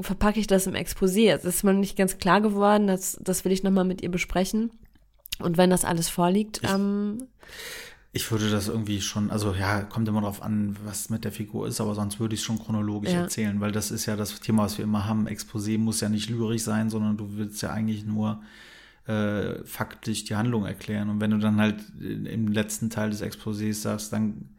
verpacke ich das im Exposé? Das ist mir nicht ganz klar geworden. Das, das will ich nochmal mit ihr besprechen. Und wenn das alles vorliegt, ähm, ich würde das irgendwie schon, also ja, kommt immer darauf an, was mit der Figur ist, aber sonst würde ich es schon chronologisch ja. erzählen, weil das ist ja das Thema, was wir immer haben. Exposé muss ja nicht lyrisch sein, sondern du willst ja eigentlich nur äh, faktisch die Handlung erklären. Und wenn du dann halt im letzten Teil des Exposés sagst, dann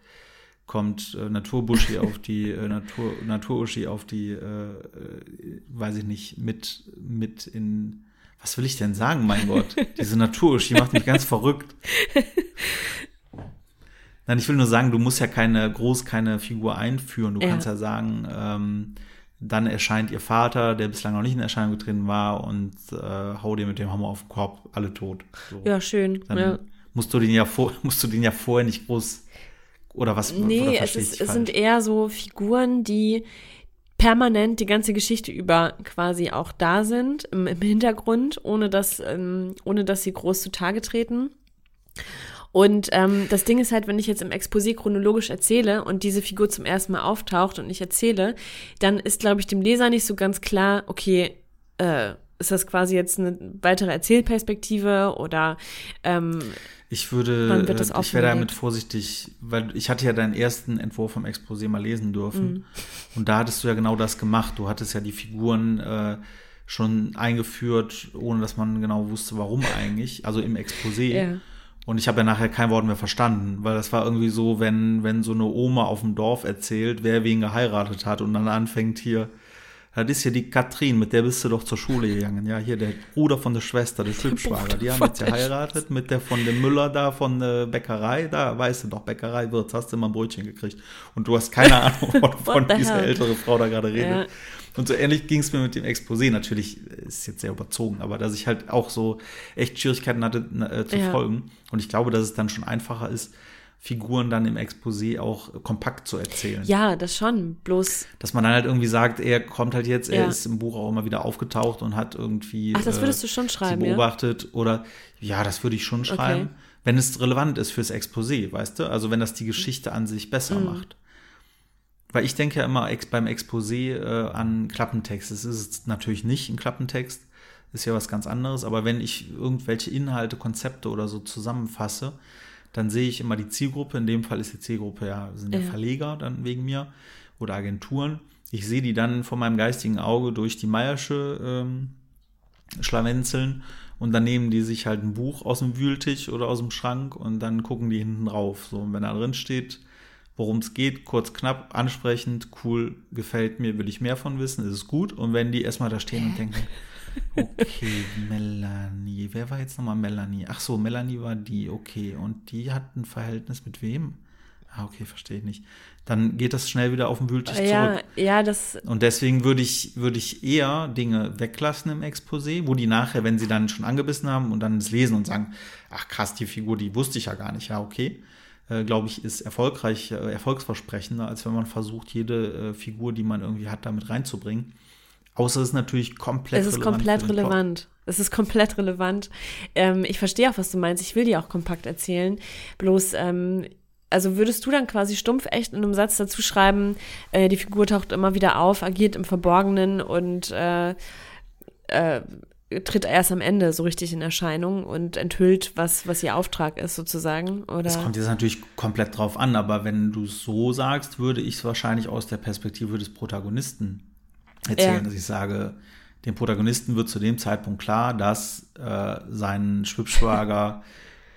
kommt äh, Naturbuschi *laughs* auf die äh, Natur Naturuschi auf die, äh, äh, weiß ich nicht, mit mit in was will ich denn sagen, mein Gott? *laughs* Diese Naturuschi macht mich ganz verrückt. *laughs* Nein, ich will nur sagen, du musst ja keine groß keine Figur einführen. Du ja. kannst ja sagen, ähm, dann erscheint ihr Vater, der bislang noch nicht in Erscheinung getreten war, und äh, hau dir mit dem Hammer auf den Kopf, alle tot. So. Ja, schön. Dann ja. musst du den ja vor, *laughs* musst du den ja vorher nicht groß oder was? Nee, oder es, ist, es sind eher so Figuren, die permanent die ganze Geschichte über quasi auch da sind, im, im Hintergrund, ohne dass, ähm, ohne dass sie groß zutage treten. Und ähm, das Ding ist halt, wenn ich jetzt im Exposé chronologisch erzähle und diese Figur zum ersten Mal auftaucht und ich erzähle, dann ist, glaube ich, dem Leser nicht so ganz klar, okay, äh, ist das quasi jetzt eine weitere Erzählperspektive oder ähm, ich würde, äh, ich wäre damit vorsichtig, weil ich hatte ja deinen ersten Entwurf vom Exposé mal lesen dürfen. Mhm. Und da hattest du ja genau das gemacht. Du hattest ja die Figuren äh, schon eingeführt, ohne dass man genau wusste, warum eigentlich. Also im Exposé. Ja. Und ich habe ja nachher kein Wort mehr verstanden, weil das war irgendwie so, wenn, wenn so eine Oma auf dem Dorf erzählt, wer wen geheiratet hat und dann anfängt hier, das ist ja die Katrin, mit der bist du doch zur Schule gegangen. Ja, hier der Bruder von der Schwester, der Schwibschwager, die haben jetzt geheiratet mit der von dem Müller da von der Bäckerei. Da weißt du doch, Bäckerei wird, hast du immer ein Brötchen gekriegt. Und du hast keine *laughs* Ahnung, von dieser ältere Frau da gerade redet. Ja. Und so ähnlich ging es mir mit dem Exposé. Natürlich ist jetzt sehr überzogen, aber dass ich halt auch so echt Schwierigkeiten hatte äh, zu ja. folgen. Und ich glaube, dass es dann schon einfacher ist, Figuren dann im Exposé auch kompakt zu erzählen. Ja, das schon. Bloß. Dass man dann halt irgendwie sagt, er kommt halt jetzt, er ist im Buch auch immer wieder aufgetaucht und hat irgendwie. Ach, das würdest äh, du schon schreiben, beobachtet. Ja? Oder ja, das würde ich schon schreiben. Okay. Wenn es relevant ist fürs Exposé, weißt du? Also wenn das die Geschichte an sich besser mhm. macht. Weil ich denke ja immer beim Exposé äh, an Klappentext. Es ist natürlich nicht ein Klappentext, ist ja was ganz anderes. Aber wenn ich irgendwelche Inhalte, Konzepte oder so zusammenfasse, dann sehe ich immer die Zielgruppe. In dem Fall ist die Zielgruppe ja, sind ja, ja Verleger dann wegen mir oder Agenturen. Ich sehe die dann vor meinem geistigen Auge durch die Meiersche ähm, schlawenzeln und dann nehmen die sich halt ein Buch aus dem Wühltisch oder aus dem Schrank und dann gucken die hinten drauf. So, und wenn da drin steht, worum es geht, kurz, knapp, ansprechend, cool, gefällt mir, will ich mehr von wissen, ist es gut. Und wenn die erstmal da stehen und denken, *laughs* Okay, Melanie. Wer war jetzt nochmal Melanie? Ach so, Melanie war die, okay. Und die hat ein Verhältnis mit wem? Ah, okay, verstehe ich nicht. Dann geht das schnell wieder auf den Wühltisch ja, zurück. ja, das, Und deswegen würde ich, würde ich eher Dinge weglassen im Exposé, wo die nachher, wenn sie dann schon angebissen haben und dann es lesen und sagen, ach krass, die Figur, die wusste ich ja gar nicht. Ja, okay. Äh, Glaube ich, ist erfolgreich, äh, erfolgsversprechender, als wenn man versucht, jede äh, Figur, die man irgendwie hat, damit reinzubringen. Außer es ist natürlich komplett es ist relevant komplett den Plot. relevant. Es ist komplett relevant. Ähm, ich verstehe auch, was du meinst. Ich will dir auch kompakt erzählen. Bloß, ähm, also würdest du dann quasi stumpf echt in einem Satz dazu schreiben, äh, die Figur taucht immer wieder auf, agiert im Verborgenen und äh, äh, tritt erst am Ende so richtig in Erscheinung und enthüllt, was, was ihr Auftrag ist, sozusagen? Oder? Das kommt jetzt natürlich komplett drauf an, aber wenn du es so sagst, würde ich es wahrscheinlich aus der Perspektive des Protagonisten erzählen, Ja. dass ich sage, dem Protagonisten wird zu dem Zeitpunkt klar, dass äh, sein Schwibschwager *laughs*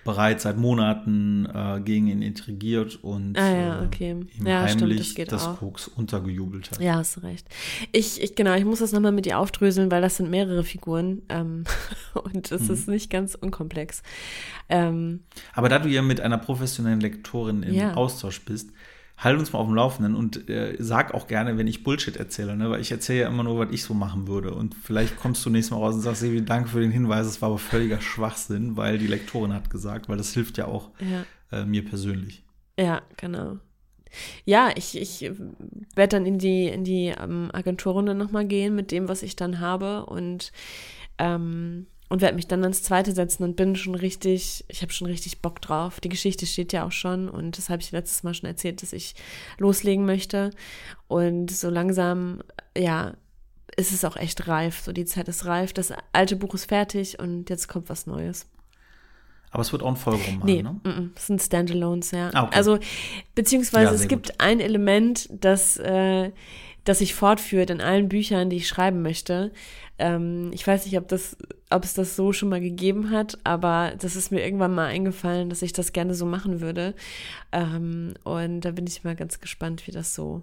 bereits seit Monaten äh, gegen ihn intrigiert und Ah ja, äh, okay. ihm Ja, stimmt, heimlich das geht das auch. Koks untergejubelt hat. Ja, hast du recht. Ich, ich, genau, ich muss das nochmal mit dir aufdröseln, weil das sind mehrere Figuren ähm, *laughs* und es Mhm. ist nicht ganz unkomplex. Ähm, Aber da du ja mit einer professionellen Lektorin im Ja. Austausch bist, halt uns mal auf dem Laufenden und äh, sag auch gerne, wenn ich Bullshit erzähle, ne? weil ich erzähle ja immer nur, was ich so machen würde. Und vielleicht kommst du nächstes Mal raus und sagst, Sevi, danke für den Hinweis, es war aber völliger Schwachsinn, weil die Lektorin hat gesagt, weil das hilft ja auch ja. äh, mir persönlich. Ja, genau. Ja, ich, ich werde dann in die, in die ähm, Agenturrunde nochmal gehen mit dem, was ich dann habe und, ähm, und werde mich dann ans zweite setzen und bin schon richtig, ich habe schon richtig Bock drauf. Die Geschichte steht ja auch schon und das habe ich letztes Mal schon erzählt, dass ich loslegen möchte. Und so langsam, ja, ist es auch echt reif. So die Zeit ist reif. Das alte Buch ist fertig und jetzt kommt was Neues. Aber es wird auch ein Vollroman, Nee, ne? mm, mm, es sind Standalones, ja. Ah, okay. Also, beziehungsweise Ja, es gibt ein Element, das, äh, das sich fortführt in allen Büchern, die ich schreiben möchte. Ähm, ich weiß nicht, ob, das, ob es das so schon mal gegeben hat, aber das ist mir irgendwann mal eingefallen, dass ich das gerne so machen würde. Ähm, und da bin ich mal ganz gespannt, wie das so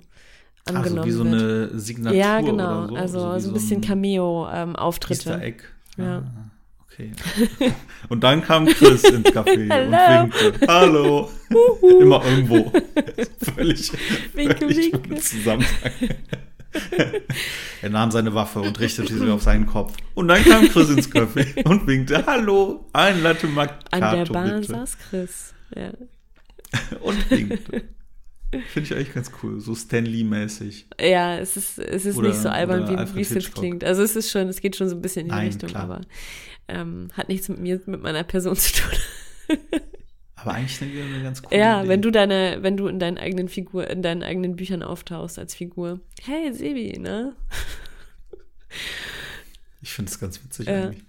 angenommen Also wie so wird. eine Signatur ja, genau. so. also wie so ein bisschen Easter Cameo-Auftritte. Egg. Ja. Ah, okay. *laughs* und dann kam Chris ins Café *laughs* und Hallo. winkte. Hallo. Immer irgendwo. *laughs* Völlig, Winke, völlig winke. Zusammenhang. *laughs* er nahm seine Waffe und richtete sie auf seinen Kopf. Und dann kam Chris ins Café *laughs* und winkte. Hallo, ein Latte Macchiato An der Bar bitte. saß Chris. Ja. *laughs* Und winkte. Finde ich eigentlich ganz cool. So Stan Lee-mäßig. Ja, es ist, es ist Oder- nicht so albern, wie, wie es jetzt klingt. Also es ist schon, es geht schon so ein bisschen in die Nein, Richtung, klar. aber ähm, hat nichts mit mir, mit meiner Person zu tun. Aber eigentlich eine, eine ganz coole ja, Idee. wenn du deine, wenn du in deinen eigenen Figur, in deinen eigenen Büchern auftauchst als Figur. Hey, Sebi, ne? Ich finde es ganz witzig Ja. eigentlich.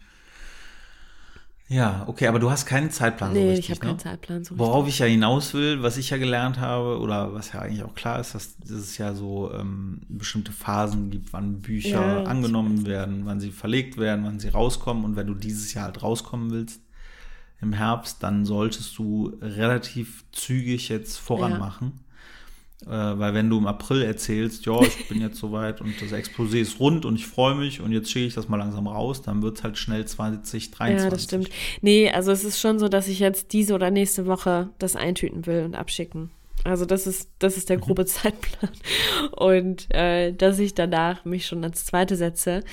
Ja, okay, aber du hast keinen Zeitplan so nee, richtig, ich habe ne? keinen Zeitplan so Worauf ich ja hinaus will, was ich ja gelernt habe, oder was ja eigentlich auch klar ist, dass, dass es ja so ähm, bestimmte Phasen gibt, wann Bücher Ja, angenommen werden, wann sie verlegt werden, wann sie rauskommen. Und wenn du dieses Jahr halt rauskommen willst im Herbst, dann solltest du relativ zügig jetzt voran Ja. machen. Äh, weil wenn du im April erzählst, ja, ich bin jetzt soweit und das Exposé ist rund und ich freue mich und jetzt schicke ich das mal langsam raus, dann wird es halt schnell 2023. Ja, das stimmt. Nee, also es ist schon so, dass ich jetzt diese oder nächste Woche das eintüten will und abschicken. Also das ist, das ist der grobe *laughs* Zeitplan. Und äh, dass ich danach mich schon ans zweite setze.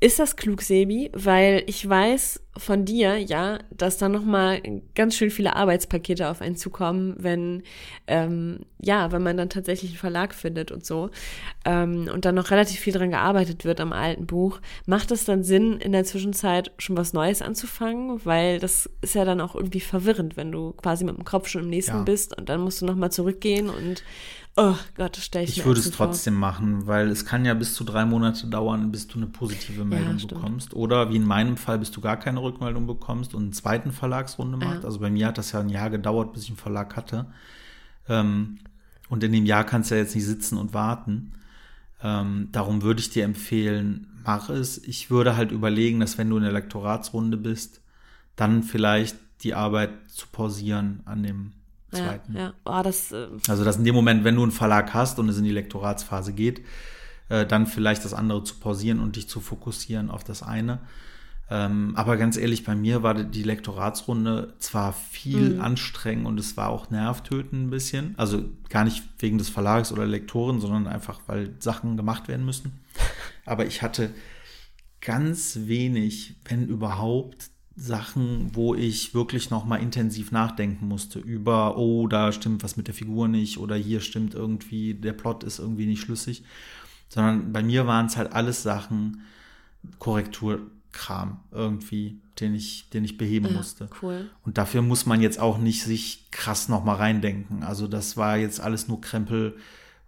Ist das klug, Sebi? Weil ich weiß von dir, ja, dass da nochmal ganz schön viele Arbeitspakete auf einen zukommen, wenn, ähm, ja, wenn man dann tatsächlich einen Verlag findet und so. Ähm, und dann noch relativ viel dran gearbeitet wird am alten Buch. Macht es dann Sinn, in der Zwischenzeit schon was Neues anzufangen? Weil das ist ja dann auch irgendwie verwirrend, wenn du quasi mit dem Kopf schon im nächsten Ja. bist und dann musst du nochmal zurückgehen und, oh Gott, das stelle ich, Ich mir würde es ätzend vor. trotzdem machen, weil es kann ja bis zu drei Monate dauern, bis du eine positive Meldung stimmt. bekommst. Oder wie in meinem Fall, bis du gar keine Rückmeldung bekommst und einen zweiten Verlagsrunde macht. Also bei mir hat das ja ein Jahr gedauert, bis ich einen Verlag hatte. Ähm, und in dem Jahr kannst du ja jetzt nicht sitzen und warten. Ähm, darum würde ich dir empfehlen, mach es. Ich würde halt überlegen, dass wenn du in der Lektoratsrunde bist, dann vielleicht die Arbeit zu pausieren an dem Ja, zweiten. ja. Oh, das, äh, Also, dass in dem Moment, wenn du einen Verlag hast und es in die Lektoratsphase geht, äh, dann vielleicht das andere zu pausieren und dich zu fokussieren auf das eine. Ähm, aber ganz ehrlich, bei mir war die Lektoratsrunde zwar viel mhm. anstrengend und es war auch nervtötend ein bisschen. Also gar nicht wegen des Verlags oder Lektoren, sondern einfach, weil Sachen gemacht werden müssen. *laughs* Aber ich hatte ganz wenig, wenn überhaupt, Sachen, wo ich wirklich noch mal intensiv nachdenken musste über, oh, da stimmt was mit der Figur nicht oder hier stimmt irgendwie, der Plot ist irgendwie nicht schlüssig. Sondern bei mir waren es halt alles Sachen, Korrektur, Kram irgendwie, den ich, den ich beheben ja, musste. Cool. Und dafür muss man jetzt auch nicht sich krass nochmal reindenken. Also das war jetzt alles nur Krempel,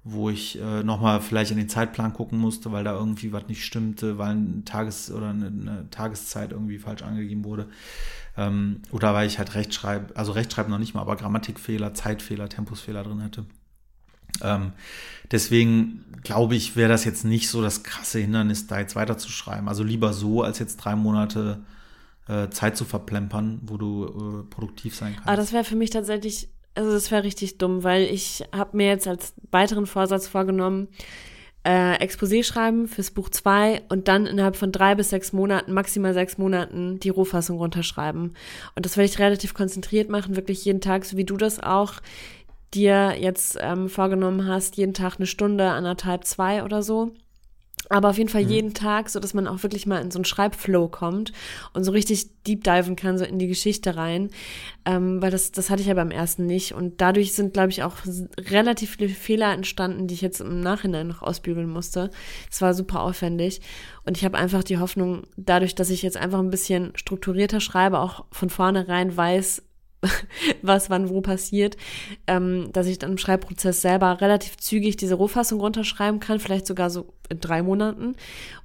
wo ich äh, nochmal vielleicht in den Zeitplan gucken musste, weil da irgendwie was nicht stimmte, weil ein Tages- oder eine, eine Tageszeit irgendwie falsch angegeben wurde. Ähm, oder weil ich halt Rechtschreib, also Rechtschreiben noch nicht mal, aber Grammatikfehler, Zeitfehler, Tempusfehler drin hatte. Ähm, deswegen glaube ich, wäre das jetzt nicht so das krasse Hindernis, da jetzt weiterzuschreiben. Also lieber so, als jetzt drei Monate äh, Zeit zu verplempern, wo du äh, produktiv sein kannst. Aber das wäre für mich tatsächlich, also das wäre richtig dumm, weil ich habe mir jetzt als weiteren Vorsatz vorgenommen, äh, Exposé schreiben fürs Buch 2 und dann innerhalb von drei bis sechs Monaten, maximal sechs Monaten, die Rohfassung runterschreiben. Und das werde ich relativ konzentriert machen, wirklich jeden Tag, so wie du das auch dir jetzt ähm, vorgenommen hast, jeden Tag eine Stunde, anderthalb, zwei oder so. Aber auf jeden Fall mhm. jeden Tag, so dass man auch wirklich mal in so einen Schreibflow kommt und so richtig deep diven kann, so in die Geschichte rein. Ähm, weil das, das hatte ich ja beim ersten nicht. Und dadurch sind, glaube ich, auch relativ viele Fehler entstanden, die ich jetzt im Nachhinein noch ausbügeln musste. Es war super aufwendig. Und ich habe einfach die Hoffnung, dadurch, dass ich jetzt einfach ein bisschen strukturierter schreibe, auch von vornherein weiß, *laughs* was wann wo passiert, ähm, dass ich dann im Schreibprozess selber relativ zügig diese Rohfassung runterschreiben kann, vielleicht sogar so in drei Monaten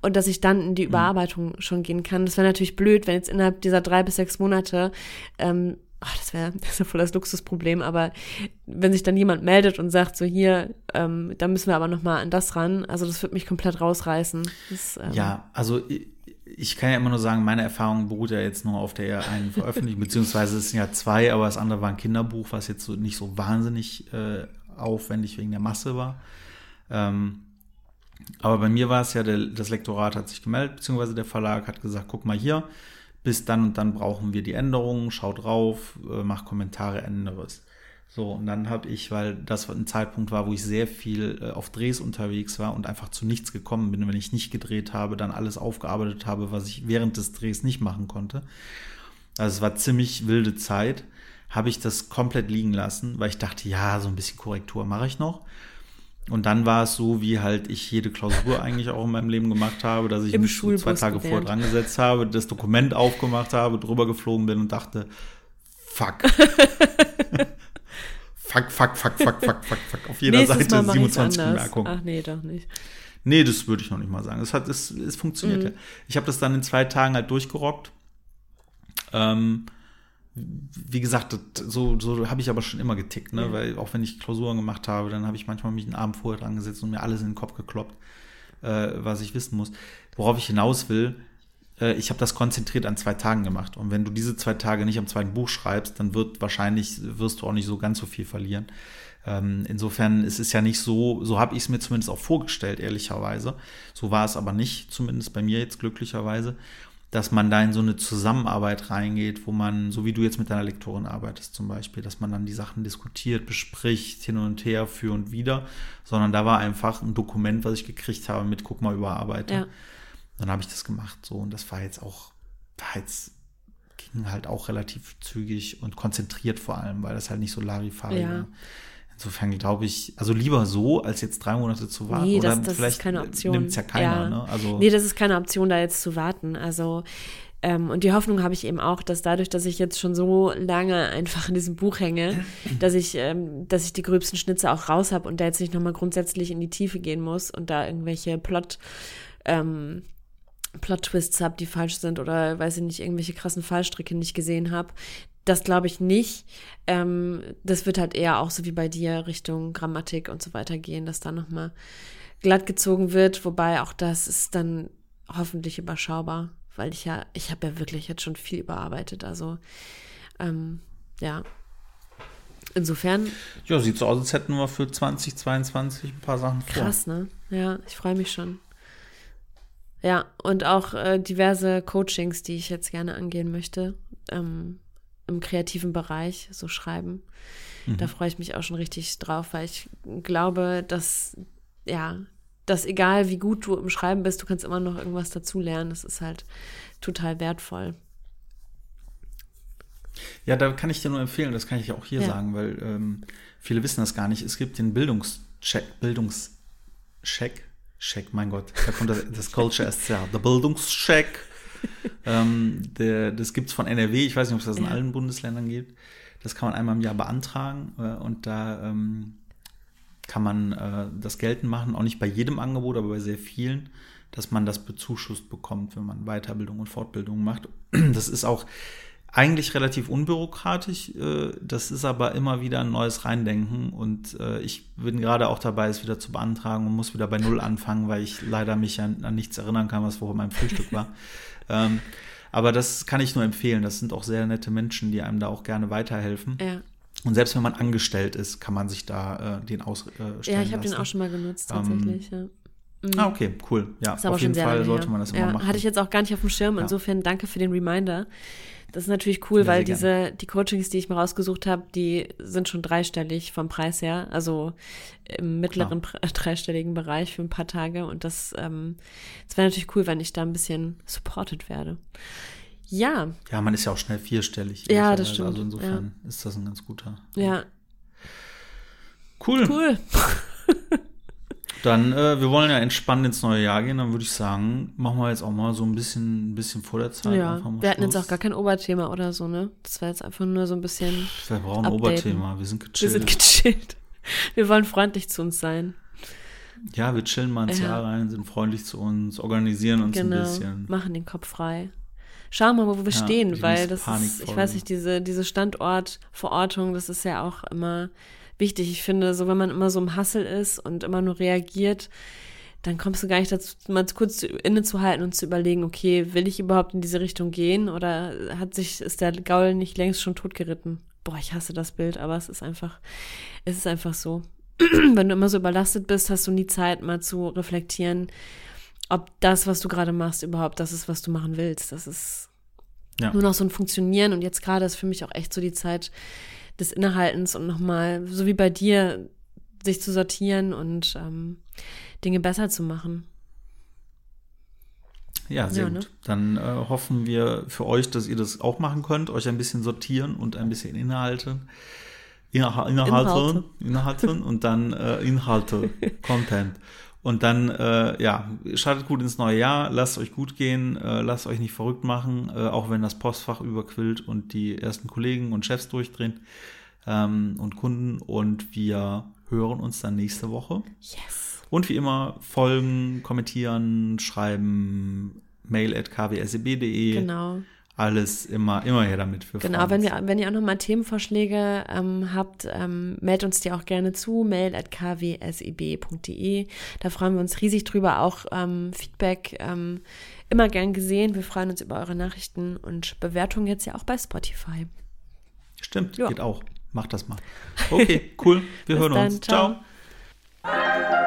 und dass ich dann in die mhm. Überarbeitung mhm. schon gehen kann. Das wäre natürlich blöd, wenn jetzt innerhalb dieser drei bis sechs Monate ähm, ach, das wäre *laughs* das wär voll das Luxusproblem, aber wenn sich dann jemand meldet und sagt, so hier, ähm, da müssen wir aber noch mal an das ran, also das wird mich komplett rausreißen. Das, ähm, ja, also ich kann ja immer nur sagen, meine Erfahrung beruht ja jetzt nur auf der einen Veröffentlichung, *laughs* beziehungsweise es sind ja zwei, aber das andere war ein Kinderbuch, was jetzt so nicht so wahnsinnig äh, aufwendig wegen der Masse war. Ähm, aber bei mir war es ja, der, das Lektorat hat sich gemeldet, beziehungsweise der Verlag hat gesagt, guck mal hier, bis dann und dann brauchen wir die Änderungen, schau drauf, äh, mach Kommentare, ändere es. So, und dann habe ich, weil das ein Zeitpunkt war, wo ich sehr viel äh, auf Drehs unterwegs war und einfach zu nichts gekommen bin, wenn ich nicht gedreht habe, dann alles aufgearbeitet habe, was ich während des Drehs nicht machen konnte. Also es war ziemlich wilde Zeit, habe ich das komplett liegen lassen, weil ich dachte, ja, so ein bisschen Korrektur mache ich noch. Und dann war es so, wie halt ich jede Klausur eigentlich auch in meinem Leben gemacht habe, dass ich Im mich so zwei Tage vorher dran gesetzt habe, das Dokument aufgemacht habe, drüber geflogen bin und dachte, fuck. *laughs* fuck, fuck, fuck, fuck, fuck, fuck, fuck. Auf jeder Nächstes Seite 27 Bemerkungen. Ach nee, doch nicht. Nee, das würde ich noch nicht mal sagen. Es hat, es, es funktioniert mhm. ja. Ich habe das dann in zwei Tagen halt durchgerockt. Ähm, wie gesagt, so, so habe ich aber schon immer getickt, ne? Ja. Weil auch wenn ich Klausuren gemacht habe, dann habe ich manchmal mich einen Abend vorher dran gesetzt und mir alles in den Kopf gekloppt, äh, was ich wissen muss. Worauf ich hinaus will, ich habe das konzentriert an zwei Tagen gemacht. Und wenn du diese zwei Tage nicht am zweiten Buch schreibst, dann wird wahrscheinlich, wirst du auch nicht so ganz so viel verlieren. Ähm, insofern ist es ja nicht so, so habe ich es mir zumindest auch vorgestellt, ehrlicherweise. So war es aber nicht, zumindest bei mir jetzt glücklicherweise, dass man da in so eine Zusammenarbeit reingeht, wo man, so wie du jetzt mit deiner Lektorin arbeitest zum Beispiel, dass man dann die Sachen diskutiert, bespricht, hin und her, für und wieder, sondern da war einfach ein Dokument, was ich gekriegt habe mit, guck mal, überarbeite. Ja. Dann habe ich das gemacht so und das war jetzt auch, war jetzt, ging halt auch relativ zügig und konzentriert vor allem, weil das halt nicht so Larifari ja. war. Insofern glaube ich, also lieber so, als jetzt drei Monate zu warten. Nee, das, das ist keine Option. Nimmt es ja keiner. Ja. Ne? Also nee, das ist keine Option, da jetzt zu warten. Also ähm, und die Hoffnung habe ich eben auch, dass dadurch, dass ich jetzt schon so lange einfach in diesem Buch hänge, *clears throat* dass ich, ähm, dass ich die gröbsten Schnitze auch raus habe und da jetzt nicht nochmal grundsätzlich in die Tiefe gehen muss und da irgendwelche Plot ähm, Plot-Twists habe, die falsch sind oder weiß ich nicht, irgendwelche krassen Fallstricke nicht gesehen habe. Das glaube ich nicht. Ähm, das wird halt eher auch so wie bei dir Richtung Grammatik und so weiter gehen, dass da nochmal glatt gezogen wird, wobei auch das ist dann hoffentlich überschaubar, weil ich ja, ich habe ja wirklich jetzt schon viel überarbeitet. Also ähm, ja. Insofern. Ja, sieht so aus, als hätten wir für 2022 ein paar Sachen vor. Krass, ne? Ja, ich freue mich schon. Ja, und auch äh, diverse Coachings, die ich jetzt gerne angehen möchte, ähm, im kreativen Bereich, so schreiben. Mhm. Da freue ich mich auch schon richtig drauf, weil ich glaube, dass, ja, dass egal wie gut du im Schreiben bist, du kannst immer noch irgendwas dazulernen. Das ist halt total wertvoll. Ja, da kann ich dir nur empfehlen, das kann ich auch hier ja. sagen, weil ähm, viele wissen das gar nicht. Es gibt den Bildungscheck, Bildungscheck, Check, mein Gott, da kommt das, das Culture erst ja, der Bildungscheck. ähm, der, das gibt es von NRW, ich weiß nicht, ob es das in ja. allen Bundesländern gibt. Das kann man einmal im Jahr beantragen äh, und da ähm, kann man äh, das geltend machen, auch nicht bei jedem Angebot, aber bei sehr vielen, dass man das bezuschusst bekommt, wenn man Weiterbildung und Fortbildung macht. Das ist auch eigentlich relativ unbürokratisch. Äh, das ist aber immer wieder ein neues Reindenken und äh, ich bin gerade auch dabei, es wieder zu beantragen und muss wieder bei Null anfangen, weil ich leider mich an, an nichts erinnern kann, was vorher mein Frühstück war. *laughs* ähm, aber das kann ich nur empfehlen. Das sind auch sehr nette Menschen, die einem da auch gerne weiterhelfen. Ja. Und selbst wenn man angestellt ist, kann man sich da äh, den ausstellen äh, Ja, ich habe den auch schon mal genutzt, tatsächlich. Ähm, ja. Mhm. Ah, okay, cool. Ja, auf jeden Fall sollte man das immer ja, machen. Hatte ich jetzt auch gar nicht auf dem Schirm. Insofern danke für den Reminder. Das ist natürlich cool, ja, weil diese, die Coachings, die ich mir rausgesucht habe, die sind schon dreistellig vom Preis her, also im mittleren Klar. *laughs* dreistelligen Bereich für ein paar Tage. Und das, ähm, das wäre natürlich cool, wenn ich da ein bisschen supported werde. Ja. Ja, man ist ja auch schnell vierstellig. Ja, das stimmt. Also insofern ja. ist das ein ganz guter. Ja. Cool. Cool. Dann, äh, wir wollen ja entspannt ins neue Jahr gehen, dann würde ich sagen, machen wir jetzt auch mal so ein bisschen, ein bisschen vor der Zeit. Ja, wir hatten jetzt auch gar kein Oberthema oder so, ne? Das war jetzt einfach nur so ein bisschen. Wir brauchen ein Oberthema, wir sind gechillt. Wir sind gechillt. Wir wollen freundlich zu uns sein. Ja, wir chillen mal ins ja. Jahr rein, sind freundlich zu uns, organisieren uns genau. ein bisschen. Machen den Kopf frei. Schauen wir mal, wo wir ja, stehen, weil das ist, ich weiß nicht, diese, diese Standortverortung, das ist ja auch immer wichtig. Ich finde, so wenn man immer so im Hassel ist und immer nur reagiert, dann kommst du gar nicht dazu, mal kurz innezuhalten und zu überlegen, okay, will ich überhaupt in diese Richtung gehen oder hat sich, ist der Gaul nicht längst schon totgeritten? Boah, ich hasse das Bild, aber es ist einfach, es ist einfach so. *clears throat* Wenn du immer so überlastet bist, hast du nie Zeit, mal zu reflektieren, ob das, was du gerade machst, überhaupt das ist, was du machen willst. Das ist ja. nur noch so ein Funktionieren und jetzt gerade ist für mich auch echt so die Zeit, des Innehaltens und nochmal, so wie bei dir, sich zu sortieren und ähm, Dinge besser zu machen. Ja, sehr ja, gut. Ne? Dann äh, hoffen wir für euch, dass ihr das auch machen könnt, euch ein bisschen sortieren und ein bisschen Inhalte. Inha Inhalte, Inhalte und dann äh, Inhalte, Content. *laughs* Und dann, äh, ja, startet gut ins neue Jahr, lasst euch gut gehen, äh, lasst euch nicht verrückt machen, äh, auch wenn das Postfach überquillt und die ersten Kollegen und Chefs durchdrehen ähm, und Kunden. Und wir hören uns dann nächste Woche. Yes. Und wie immer folgen, kommentieren, schreiben, mail at kwseb.de. Genau alles immer, immer her damit. Für genau, wenn, wir, wenn ihr auch nochmal Themenvorschläge ähm, habt, ähm, meldet uns die auch gerne zu, mail at kwsib.de. Da freuen wir uns riesig drüber. Auch ähm, Feedback ähm, immer gern gesehen. Wir freuen uns über eure Nachrichten und Bewertungen jetzt ja auch bei Spotify. Stimmt, ja. geht auch. Macht das mal. Okay, *laughs* cool. Wir hören dann, uns. ciao. ciao.